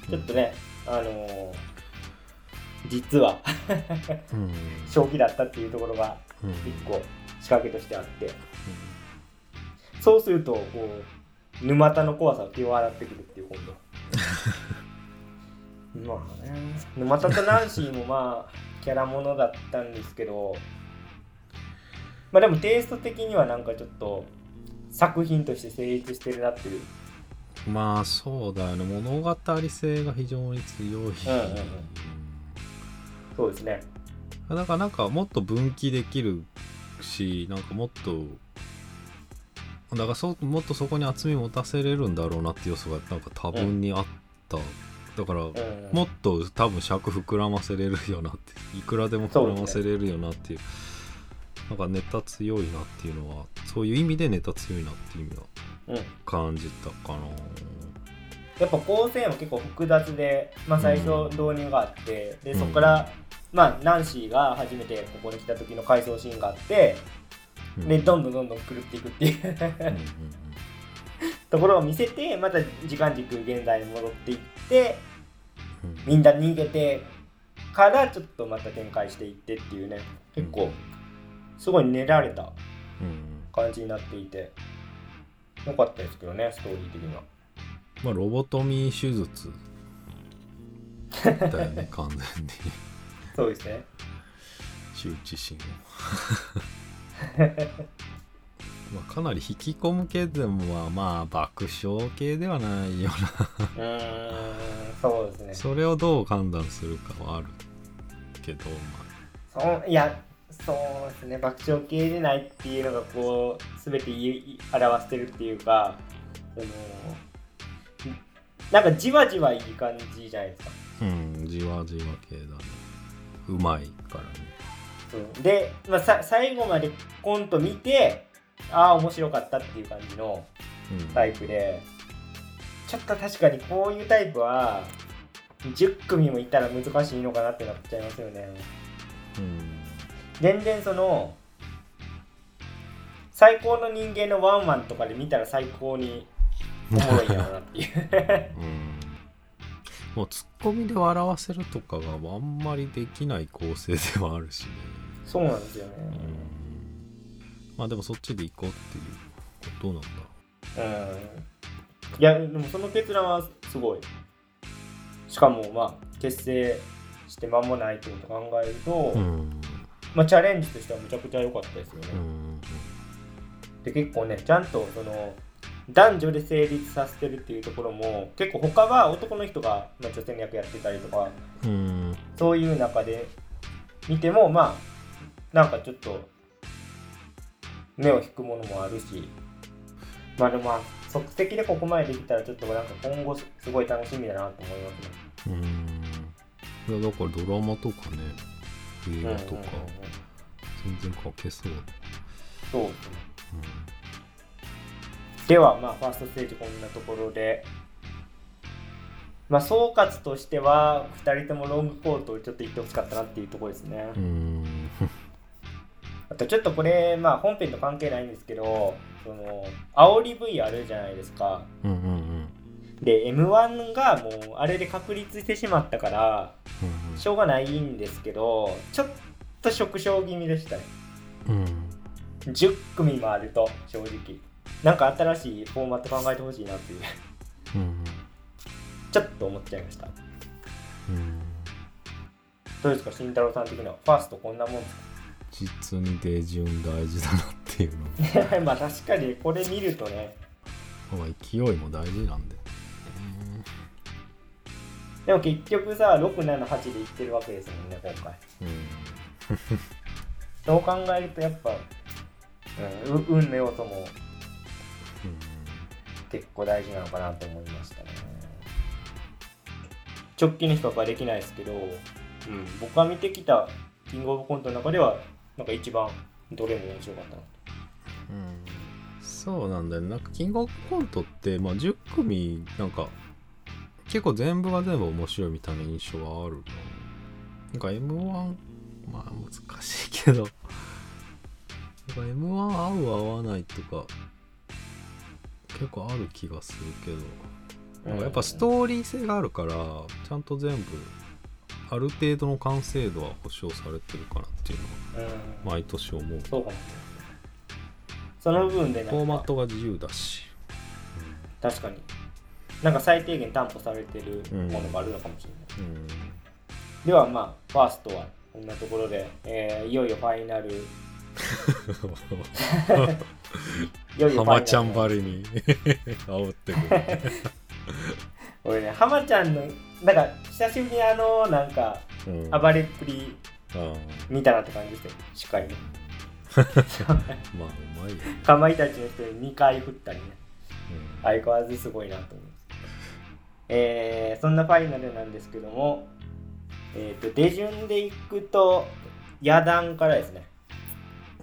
ちょっとね、あのー実は。うん。正気だったっていうところがうん。一個仕掛けとしてあって。そうするとこう沼田の怖さが際立ってくるっていう今度。まあね。沼田とナンシーもまあキャラものだったんですけど。まあでもテイスト的にはなんかちょっと作品として成立してるなっていう。まあそうだよね。物語性が非常に強い、うんうんそうですね。だからなんかもっと分岐できるしなんかもっとだからそもっとそこに厚み持たせれるんだろうなって要素がなんか多分にあった、だからうん。もっと多分尺膨らませれるよなっていくらでも膨らませれるよなっていう。なんかネタ強いなっていうのはそういう意味でネタ強いなっていう意味はうん。感じたかな。やっぱ構成も結構複雑で、まあ、最初導入があって、でそこから、まあ、ナンシーが初めてここに来た時の回想シーンがあって、うん。でどんどんどんどん狂っていくっていう。うんうん ところを見せてまた時間軸現在に戻っていってみんな逃げてからちょっとまた展開していってっていうね。結構すごい練られたうん感じになっていて。よかったですけどねストーリー的には。まあロボトミー手術だよね完全にそうですね。羞恥心を。まあかなり引き込む系でもまあ爆笑系ではないようーんそうですね。な。それをどう判断するかはあるけどまそういやそうですね。爆笑系でないっていうのがこう全て表してるっていうかそのなんかじわじわいい感じじゃないですか。あうんじわじわ系だねうまいからね。うん。で、まあ、さ最後までコント見てああ面白かったっていう感じのうん。タイプでちょっと確かにこういうタイプは10組もいたら難しいのかなってなっちゃいますよね。うん。全然その最高の人間のワンワンとかで見たら最高におもろいなっていう。うん。もうツッコミで笑わせるとかがあんまりできない構成ではあるしね。そうなんですよね。うん。まあでもそっちで行こうっていうことなんだ。うん。いやでもその決断はすごい。しかもまあ結成して間もないってことを考えると、うん。まあチャレンジとしてはめちゃくちゃ良かったですよね、うん。で結構ねちゃんとその男女で成立させてるっていうところも結構他は男の人が、まあ、女性の役やってたりとかうん。そういう中で見てもまあなんかちょっと目を引くものもあるしまあでもまあ即席でここまでできたらちょっとなんか今後すごい楽しみだなと思いますね。うん。いやだからドラマとかね映画とかうんうん。うんうん全然書けそう、そうですね。ではまあファーストステージこんなところで。まあ総括としては2人ともロングコートをちょっと言ってほしかったなっていうところですね。あとちょっとこれ、まあ、本編と関係ないんですけどその煽り V あるじゃないですか。うんうんうん。で m 1がもうあれで確立してしまったからうんしょうがないんですけどちょっと縮小気味でしたね。うん。10組もあると正直なんか新しいフォーマット考えてほしいなっていう。うんちょっと思っちゃいました。うん。どうですか慎太郎さん的にはファーストこんなもんです実に手順大事だなっていうの。か まあ確かにこれ見るとね。まあ勢いも大事なんででも結局さ678でいってるわけですもんね今回。うん。そう考えるとやっぱ、うん、う運の要素も結構大事なのかなと思いましたね。直近の比較はできないですけど、うん、僕が見てきたキングオブコントの中ではなんか一番どれも面白かったなうん。そうなんだよね。なんかキングオブコントって、まあ、10組なんか結構全部が全部面白いみたいな印象はあるな。なんか m 1まあ難しいけど。なんか m 1合う合わないとか結構ある気がするけど。なんかやっぱストーリー性があるからちゃんと全部ある程度の完成度は保証されてるかなっていうのはうん。毎年思う。そうかもその部分でフォーマットが自由だし。確かに。なんか最低限担保されてるものがあるのかもしれない、うん。ではまあファーストはこんなところで、えーいよいよファイナル。い よいよファイナル浜ちゃんばりに。煽ってくる。俺ね浜ちゃんのなんか久しぶりにあのなんかうん。暴れっぷりあ見たなって感じですよしっかりねあまあうまいよね、かまいたちの人に2回振ったりね。うん。相変わらずすごいなと思いますえーそんなファイナルなんですけどもえっ、と出順でいくと野団からですね。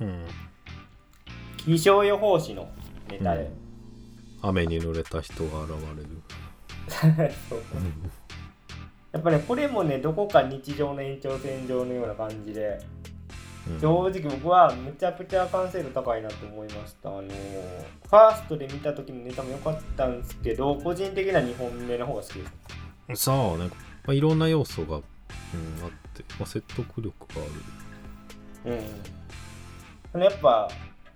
うん気象予報士のネタで、雨に濡れた人が現れる、そうやっぱねこれもねどこか日常の延長線上のような感じでうん。正直僕はむちゃくちゃ完成度高いなと思いました。あのーファーストで見た時のネタも良かったんですけど個人的な2本目の方が好きです。そうね、まあ、いろんな要素が、うん、あって、まあ、説得力がある。うん。やっぱ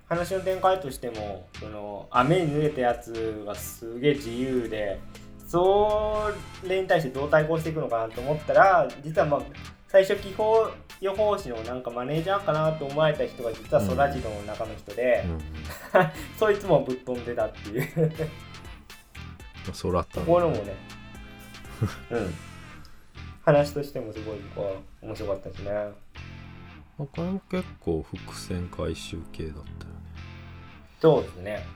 話の展開としてもその雨に濡れたやつがすげえ自由でそれに対してどう対抗していくのかなと思ったら実はまあ最初気候予報士のなんかマネージャーかなと思われた人が実はそらジローの中の人で、うん。そいつもぶっ飛んでたっていう。空たところもね うん。話としてもすごい僕は面白かったしね。まあこれも結構伏線回収系だったよねそうですね。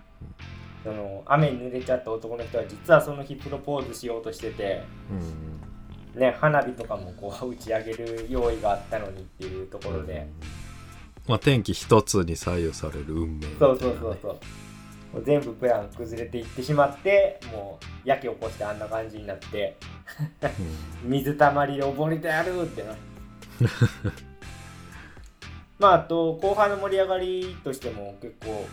その雨に濡れちゃった男の人は実はその日プロポーズしようとしててうんね花火とかもこう打ち上げる用意があったのにっていうところで、まあ天気一つに左右される運命ね。そうそうそうそう。もう全部プラン崩れていってしまってもう焼き起こしてあんな感じになって 水たまりで溺れてやるってな まああと後半の盛り上がりとしても結構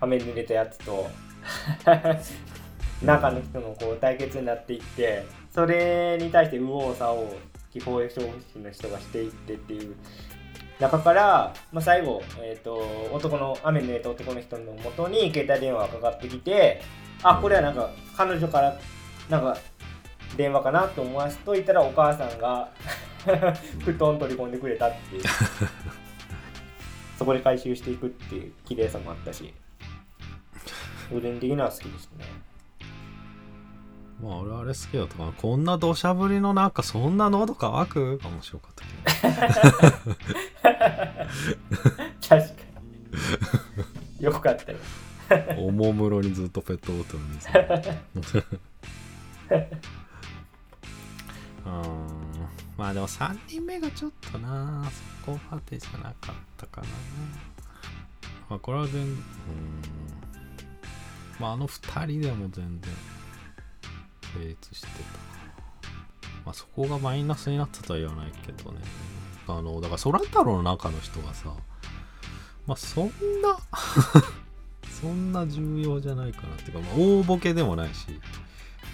雨濡れたやつと 中の人のこう対決になっていってそれに対して右往左往気泡消費の人がしていってっていう中から、まあ、最後、えー、と男の雨濡れた男の人のもとに携帯電話がかかってきてあこれはなんか彼女からなんか電話かなと思わせといたらお母さんが 布団取り込んでくれたっていう。そこで回収していくっていう綺麗さもあったし個人的には好きでしたね。まあ俺あれ好きだったかなこんな土砂降りの中そんな喉乾くが面白かったけ 確かに。よかったよ。どおもむろにずっとペットボトルにさ。うん。まあでも3人目がちょっとな。そこまでじゃなかったかな。まあこれは全うんまああの2人でも全然成立してた。まあそこがマイナスになってたとは言わないけどね。あのだから空太郎の中の人がさまあそんな そんな重要じゃないかなっていうか、まあ、大ボケでもないし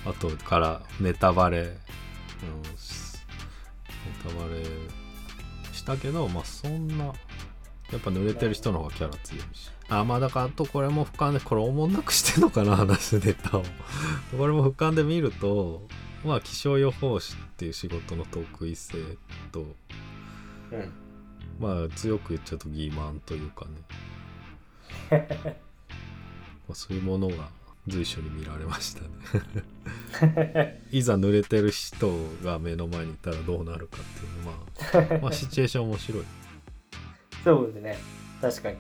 後からネタバレ、ネタバレしたけどまあそんなやっぱ濡れてる人の方がキャラ強いし。あまあだからあとこれも俯瞰でこれおもんなくしてんのかな話ネタを。これも俯瞰で見るとまあ気象予報士っていう仕事の得意性とうん。まあ強く言っちゃうと欺瞞というかね。まあそういうものが随所に見られましたね。いざ濡れてる人が目の前にいたらどうなるかっていうのは、まあ、まあシチュエーション面白い。そうですね。確かに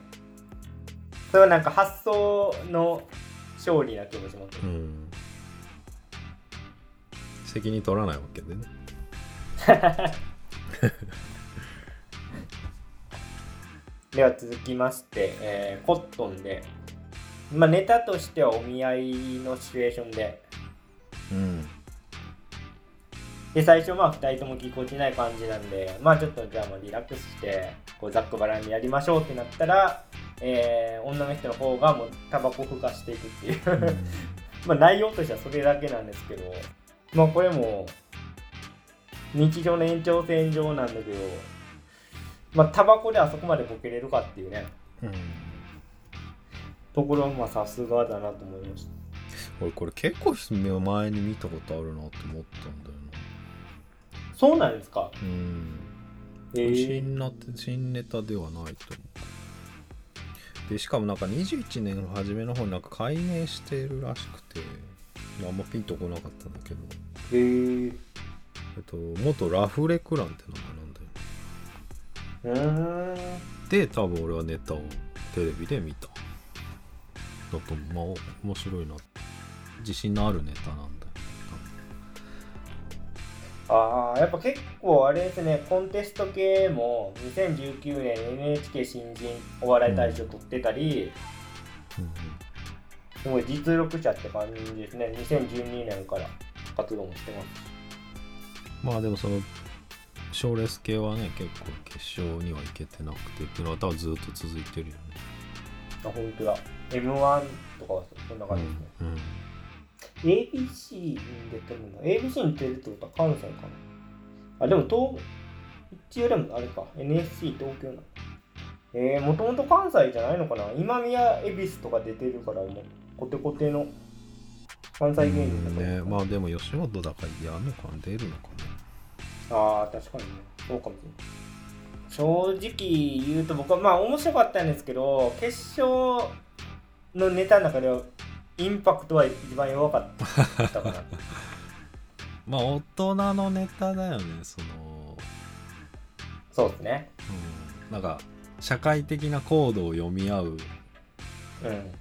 それはなんか発想の勝利な気もしますねうん。責任取らないわけでね。では続きまして、えーコットンで、まあ、ネタとしてはお見合いのシチュエーションで。うん。で最初まあ2人ともぎこちない感じなんでまあちょっとじゃあまあリラックスしてこうざっくばらんにやりましょうってなったら、えー女の人の方がもうタバコふかしていくっていう。まあ内容としてはそれだけなんですけどまあこれも日常の延長線上なんだけどまあタバコであそこまでボケれるかっていうね。うん。ところはまあさすがだなと思いました。俺これ結構前に見たことあるなって思ったんだよそうなんですか？なうん。えー、新な新ネタではないと思う。でしかもなんか21年の初めの方になんか改名してるらしくて。あんまピンとこなかったんだけど、えー、えっと、元ラフレクランって名前なんだようー。んで多分俺はネタをテレビで見た。だとまあ面白いな。自信のあるネタなんああやっぱ結構あれですねコンテスト系も2019年 NHK 新人お笑い大賞取ってたり多分すごい実力者って感じですね。2012年から活動もしてますうんまあでもその賞レース系はね結構決勝には行けてなくてっていうのは多分ずっと続いてるよね。あ本当だ。M1 とかはそんな感じですね、うんうん ABC に出てるの？ABC に出るってことは関西かな？あでも東一応でもあれか。NSC 東京なの。えー、もともと関西じゃないのかな？今宮恵比寿とか出てるからもうコテコテの。関西芸人だねまあでも吉本だからやんのかな？出るのかああ確かにね。そうかもしれない正直言うと僕はまあ面白かったんですけど決勝のネタの中ではインパクトは一番弱かったかな。な まあ大人のネタだよねその、そうですね。うん、なんか社会的なコードを読み合ううん。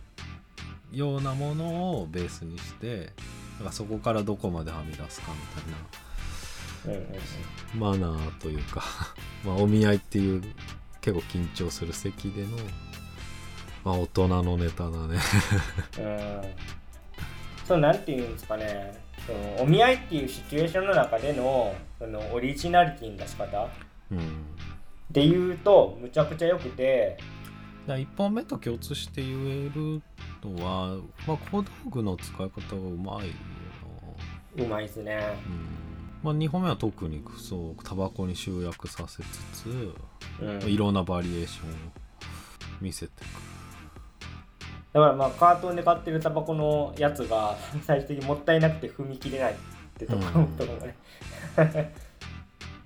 ようなものをベースにしてなんかそこからどこまではみ出すかみたいな。マナーというか まあお見合いっていう結構緊張する席でのまあ大人のネタだね。うん。そうなんていうんですかね。そのお見合いっていうシチュエーションの中でのそのオリジナリティの出し方うん。で言うとむちゃくちゃ良くて。1本目と共通して言えるのは、まあ、小道具の使い方がうまいようまいですね。な、うん。まあ、2本目は特にそうタバコに集約させつつ、うん。いろんなバリエーションを見せてくだからまあカートンで買ってるタバコのやつが 最終的にもったいなくて踏み切れないってところかもね。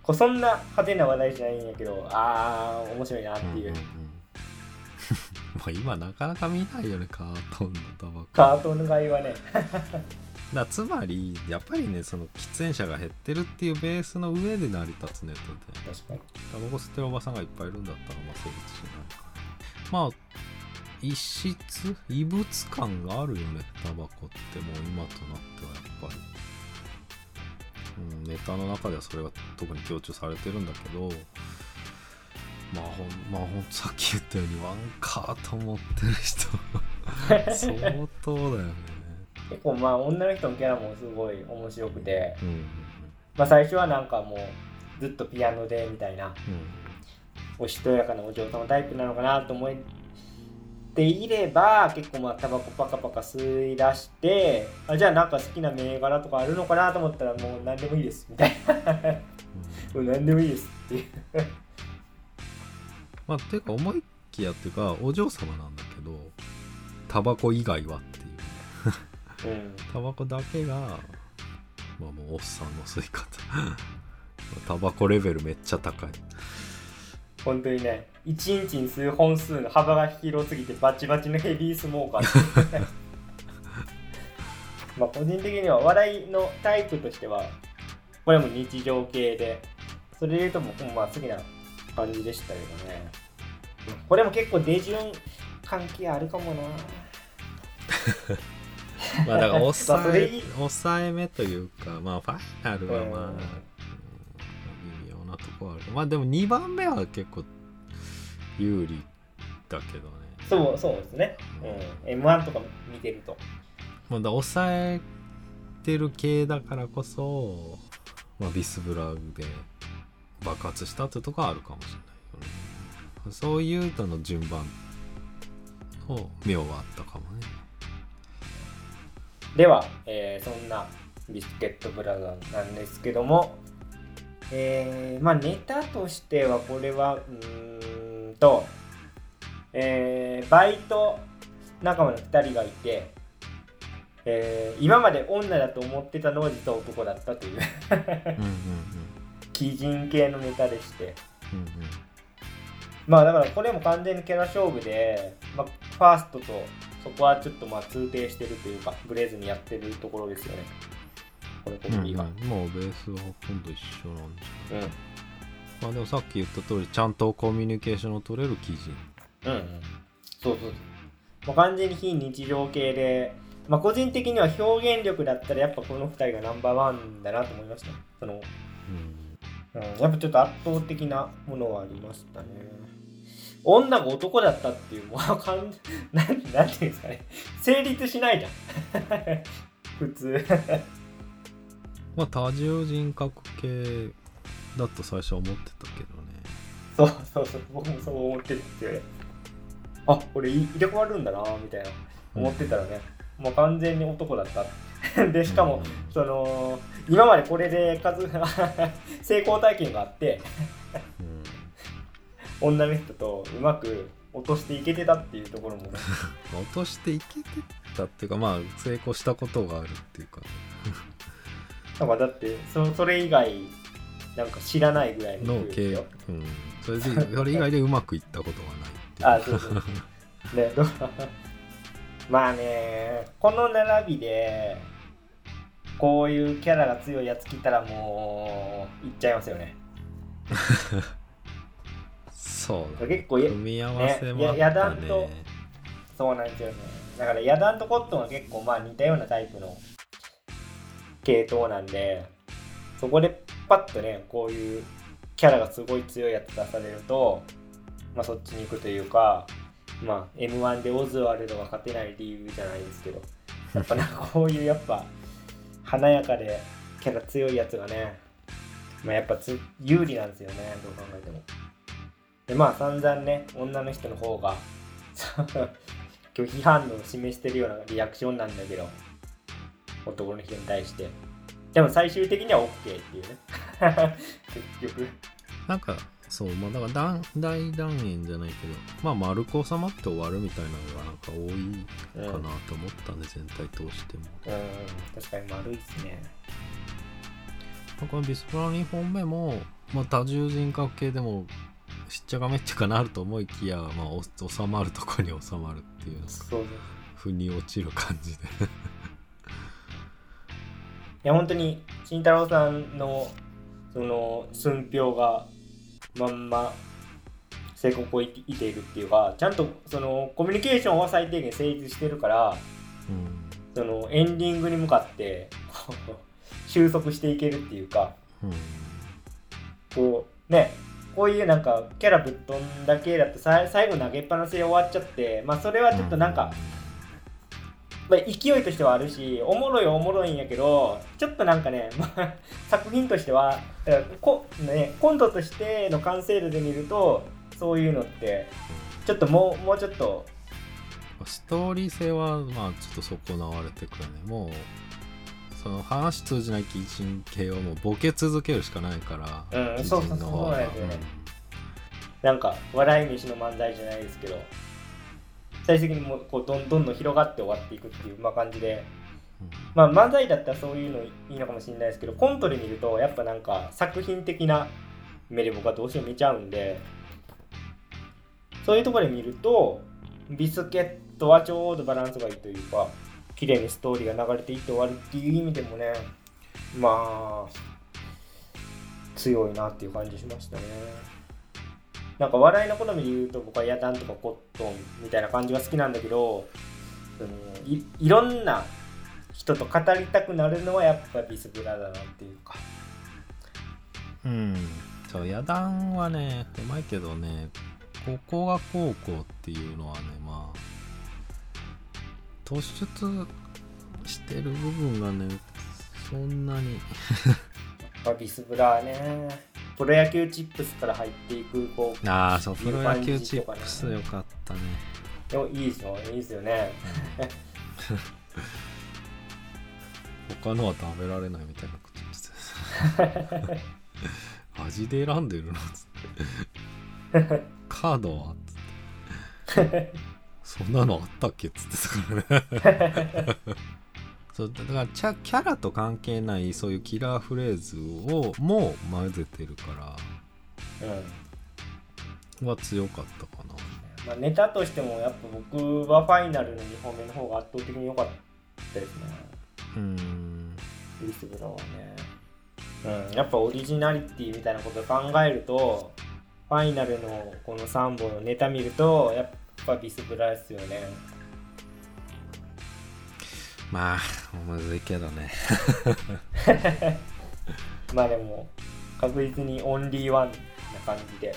こうそんな派手な話題じゃないんやけどああ面白いなっていう、うんうん 今なかなか見ないよねカートンのタバコ。カートンの買いはね。だつまりやっぱりねその喫煙者が減ってるっていうベースの上で成り立つネタで確かに。タバコ吸ってるおばさんがいっぱいいるんだったらまあ成立しないからまあ異質異物感があるよね。タバコってもう今となってはやっぱり、うん、ネタの中ではそれが特に強調されてるんだけどまあほんまあほんとさっき言ったようにワンカート持ってる人。相当だよね。結構まあ女の人のキャラもすごい面白くて、うん。うんまあ、最初はなんかもうずっとピアノでみたいな。うん。おしとやかなお嬢様タイプなのかなと思っていれば結構まあタバコパカパカ吸い出してあじゃあなんか好きな銘柄とかあるのかなと思ったらもう何でもいいですみたいな。もう何でもいいですっていう。まあていうか思いきやっていうかお嬢様なんだけどタバコ以外はっていう。うん。タバコだけがまあもうおっさんの吸い方。タバコレベルめっちゃ高い。本当にね1日に吸う本数の幅が広すぎてバチバチのヘビースモーカー。まあ個人的には笑いのタイプとしてはこれも日常系でそれで言うと僕もまあ好きな感じでしたけどね。これも結構出順関係あるかもな。まあだから抑え 抑えめというかまあファイナルはまあ、微妙なとこはある。まあでも2番目は結構有利だけどね。そうそうですね、うん、m 1とか見てると。まあだ抑えてる系だからこそ、まあ、ビスブラで爆発したってとこはあるかもしれないよね。そういうのの順番の妙はあったかもね。では、えーそんなビスケットブラザーなんですけども、えーまあネタとしてはこれはうーんと、えーバイト仲間の2人がいて、えー今まで女だと思ってたのは実は男だったという。うんうんうん。鬼人系のネタでして。うんまあだからこれも完全にキャラ勝負で、まあ、ファーストとそこはちょっとまあ通底してるというかブレずにやってるところですよね。このコうんンビが、うんうん。もうベースはほとんど一緒なんじうんゃないまあでもさっき言った通りちゃんとコミュニケーションを取れる記事。うん。うんそうそうそう、まあ、完全に非日常系で、まあ、個人的には表現力だったらやっぱこの2人がナンバーワンだなと思いました。その、うん。うん、やっぱちょっと圧倒的なものはありましたね。女が男だったっていうもうかん。なんなんていうんですかね。成立しないじゃん。普通。まあ多重人格系だと最初は思ってたけどね。そうそうそう僕もそう思ってるんですよねあこれい入れ替わるんだなみたいな。思ってたらね、もう完全に男だった。でしかも、うん。その今までこれで数 成功体験があって。うん。女の人とうまく落としていけてたっていうところもね。落としていけてたっていうかまあ成功したことがあるっていうか、なんかだってそそれ以外なんか知らないぐらいのうん。それでそれ以外でうまくいったことがない。あそうそうねど まあねこの並びでこういうキャラが強いやつ来たらもういっちゃいますよね。そうだ結構や組み合わせもあっね。ねやだんとそうなんですよね。だからヤダンとコットンは結構まあ似たようなタイプの系統なんでそこでパッとねこういうキャラがすごい強いやつ出されると、まあ、そっちに行くというか、まあ、m 1でオズワルドが勝てない理由じゃないですけどやっぱなんか こういうやっぱ華やかでキャラ強いやつがね、まあ、やっぱつ有利なんですよねどう考えても。でまあ散々ね女の人の方が 拒否反応を示してるようなリアクションなんだけど男の人に対してでも最終的には OK っていうね。結局。なんかそうまあだから大大断言じゃないけどまあ丸く収まって終わるみたいなのがなんか多いかなと思ったんで、全体通しても。うん確かに丸いっすね。このビスプラ2本目も、まあ、多重人格系でもしっちゃかめっちゃかなると思いきや、まあ、お収まるとこに収まるっていう腑に落ちる感じで。いや本当に慎太郎さんのその寸評がまんま成功をいいているっていうかちゃんとそのコミュニケーションは最低限成立してるからうん。そのエンディングに向かって収束していけるっていうかうん。こうねこういうなんかキャラぶっ飛んだ系だとさ最後投げっぱなしで終わっちゃってまあそれはちょっとなんか、まあ、勢いとしてはあるしおもろいはおもろいんやけどちょっとなんかね、まあ、作品としてはだからこ、ね、コントとしての完成度で見るとそういうのってちょっともうもうちょっとストーリー性はまあちょっと損なわれてくるね。もうその話通じない基人系はもうボケ続けるしかないからうん基そうそうそうなんで。すよねなんか笑い飯の漫才じゃないですけど最終的にもうこうどんどんどん広がって終わっていくっていう、まあ、感じで、まあ、漫才だったらそういうのいいのかもしれないですけどコントで見るとやっぱなんか作品的な目で僕はどうしても見ちゃうんでそういうところで見るとビスケットはちょうどバランスがいいというか綺麗にストーリーが流れていって終わるっていう意味でもねまあ強いなっていう感じしましたねなんか笑いの好みで言うと僕はヤダンとかコットンみたいな感じが好きなんだけどそのいいろんな人と語りたくなるのはやっぱビスブラだなっていうか。うん。そう野団はねうまいけどねここが高校っていうのはねまあ突出してる部分がねそんなに。やっぱビスブラはねプロ野球チップスから入っていくこうああそうプロ野球チップスよかったね。でもいいですよいいですよ。ね 他のは食べられないみたいなこと言ってた味で選んでるのつって。カードはつって。そんなのあったっけっつってたからねそうだからキャラと関係ないそういうキラーフレーズをも混ぜてるからうん。は強かったかな。まあ、ネタとしてもやっぱ僕はファイナルの2本目の方が圧倒的に良かったですね。うーん。ビスブラはねうん。やっぱオリジナリティみたいなことを考えるとファイナルのこの3本のネタ見るとやっぱビスブラですよねまあむずいけどね。まあでも確実にオンリーワンな感じで。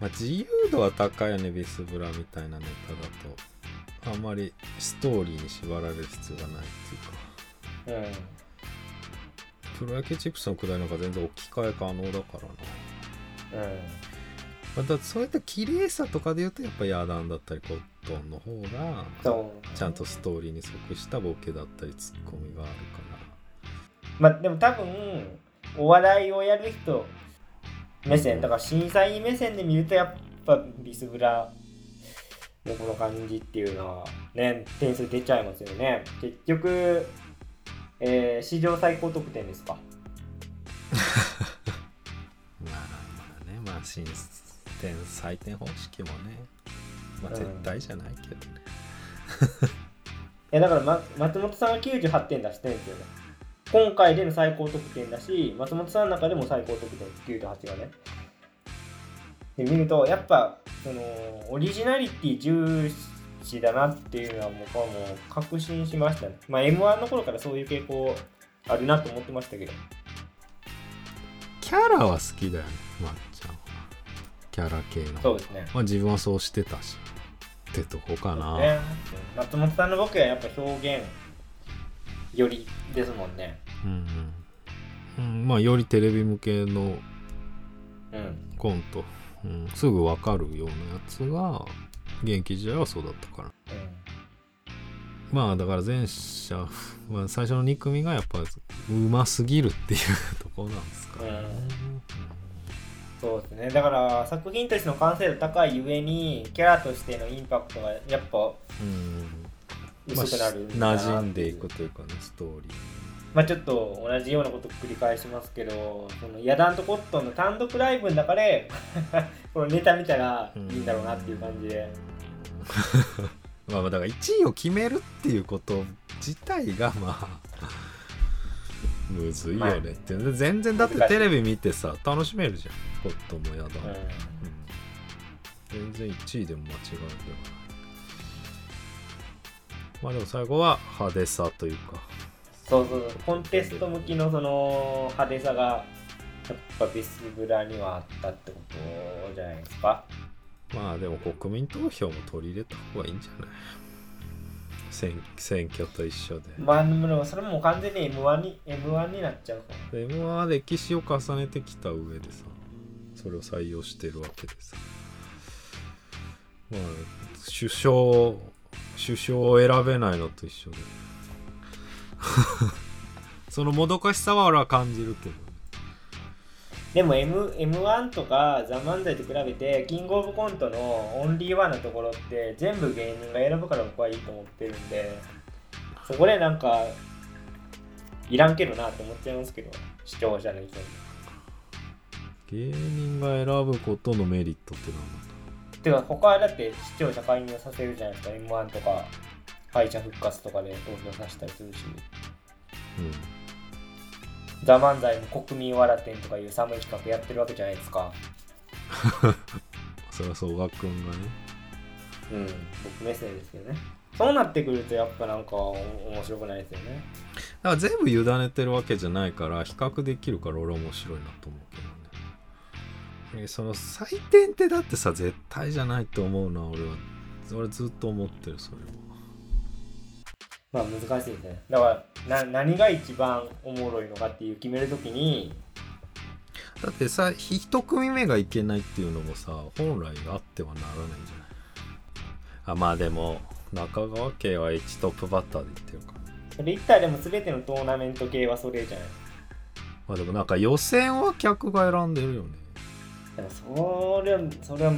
まあ、自由度は高いよねビスブラみたいなネタだと。あんまりストーリーに縛られる必要がないっていうか。うん。プロ野球チップスのくだりなんか全然置き換え可能だからな、うんまあ、だそういった綺麗さとかで言うとやっぱヤーダンだったりコットンの方がちゃんとストーリーに即したボケだったりツッコミがあるかまあでも多分お笑いをやる人目線だから審査員目線で見るとやっぱビスブラのこの感じっていうのはね点数出ちゃいますよね。結局、えー史上最高得点ですか。ら まあまあねまあ新点採点方式もねまあ絶対じゃないけどね、いやだから、ま、松本さんが98点出してるんですよね。今回での最高得点だし松本さんの中でも最高得点98がね。で見るとやっぱそのオリジナリティ重視だなっていうのは僕はもう確信しましたね。まあ m 1の頃からそういう傾向あるなと思ってましたけど。キキャラは好きだよねまっちゃんはキャラ系の。そうですね。まあ自分はそうしてたしってとこかな、ね。松本さんの僕はやっぱ表現よりですもんね。うんうん、うん、まあよりテレビ向けのうん。コント、うん、すぐ分かるようなやつが現役時代はそうだったから。まあだから前者、まあ、最初の2組がやっぱうますぎるっていうところなんですかね、うんそうですね。だから作品としての完成度高いゆえにキャラとしてのインパクトがやっぱ薄くなるんだな馴染んでいくというかねストーリー。まあちょっと同じようなことを繰り返しますけどそのヤダンとコットンの単独ライブの中で このネタ見たらいいんだろうなっていう感じで。まあまあだから1位を決めるっていうこと自体がまあむずいよねって、全然だってテレビ見てさ楽しめるじゃん。コットンもやだ、うん。全然1位でも間違いではない。まあでも最後は派手さというか。そうそうコンテスト向きのその派手さがやっぱビスブラにはあったってことじゃないですか。まあでも国民投票も取り入れた方がいいんじゃない？選選挙と一緒で。まあでもそれも完全に M1 に M1 になっちゃうから M1 は歴史を重ねてきた上でさ、それを採用してるわけでさ。まあ、首相、首相を選べないのと一緒で。そのもどかしさは俺は感じるけどね。でも M M1 とかザ・漫才と比べてキングオブコントのオンリーワンのところって全部芸人が選ぶから僕はいいと思ってるんでそこでなんかいらんけどなって思っちゃいますけど視聴者の人に。芸人が選ぶことのメリットって何だてか他はだって視聴者介入させるじゃないですか M1 とか敗者復活とかで投票させたりするしうん。ザ・漫才も国民笑点とかいう寒い企画やってるわけじゃないですか。それは総額くんがね。うん僕目線ですけどね。そうなってくるとやっぱなんかお面白くないですよね。だから全部委ねてるわけじゃないから比較できるから俺は面白いなと思うけどね。えその採点ってだってさ絶対じゃないと思うな俺は。俺ずっと思ってるそれはまあ難しいですね。だからな何が一番おもろいのかっていう決めるときにだってさ一組目がいけないっていうのもさ本来あってはならないんじゃない。あまあでも中川家は1トップバッターでいってるか。らそれ言ったらでも全てのトーナメント系はそれじゃない。まあでもなんか予選は客が選んでるよね。でもそれはそれは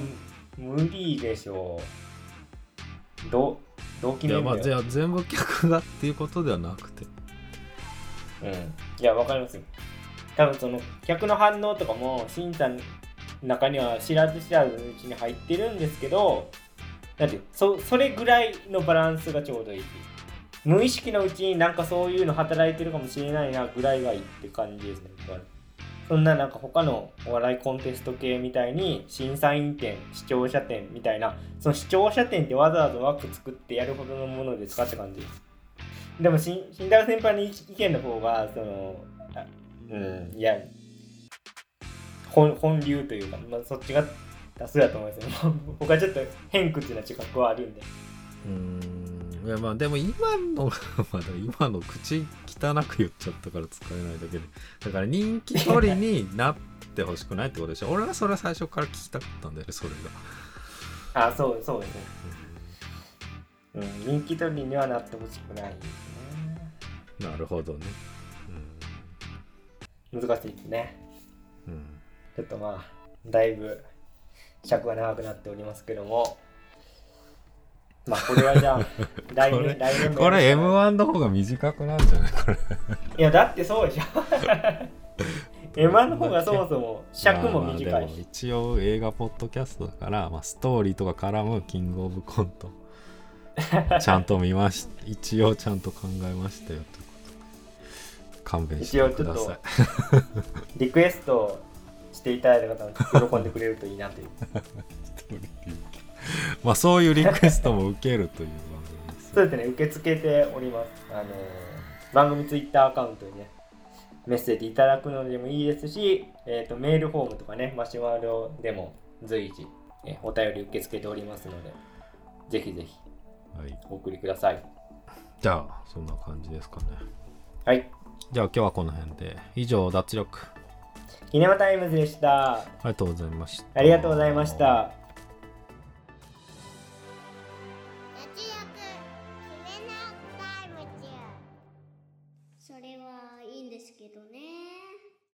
無理でしょう。どうどう決いやまあじゃあ全部客がっていうことではなくてうん、いや、わかりますよ。多分その客の反応とかも審査の中には知らず知らずのうちに入ってるんですけど、だってそそれぐらいのバランスがちょうどいいっていう。無意識のうちになんかそういうの働いてるかもしれないなぐらいがいいって感じですね。僕はそんななんか他のお笑いコンテスト系みたいに審査員点、視聴者点みたいな、その視聴者点ってわざわざ枠作ってやるほどのものですかって感じです。でも、しん慎太郎先輩の意見の方が、その、うん、いや、本本流というか、まあ、そっちが多数だと思いますよ。僕はちょっと偏屈な自覚はあるんで。うんいやまあでも今の まだ今の口汚く言っちゃったから使えないだけでだから人気取りになってほしくないってことでしょ。俺はそれは最初から聞きたかったんだよねそれが。あ、そう、そうですね。うん、人気取りにはなってほしくないですね。なるほどね。難しいですね。うん、うん、ちょっとまあ、だいぶ尺が長くなっておりますけども、まあ、これはじゃあ、来年、来年もこれやるしかない M1 の方が短くなるんじゃない？これいや、だってそうでしょ。M1 の方がそもそも尺も短いし。一応映画ポッドキャストだから、まあ、ストーリーとか絡むキングオブコント ちゃんと見まし一応ちゃんと考えましたよと勘弁してくださいリクエストしていただいた方は喜んでくれるといいなという。まあそういうリクエストも受けるという番組ですそうですね、受け付けております。あのー番組ツイッターアカウントにね、メッセージいただくのでもいいですし、えー、とメールフォームとかね、マシュマロでも随時、えーお便り受け付けておりますので、ぜひぜひはいお送りください。じゃあそんな感じですかねはい。じゃあ今日はこの辺で以上脱力キネマタイムズでした。ありがとうございましたありがとうございました。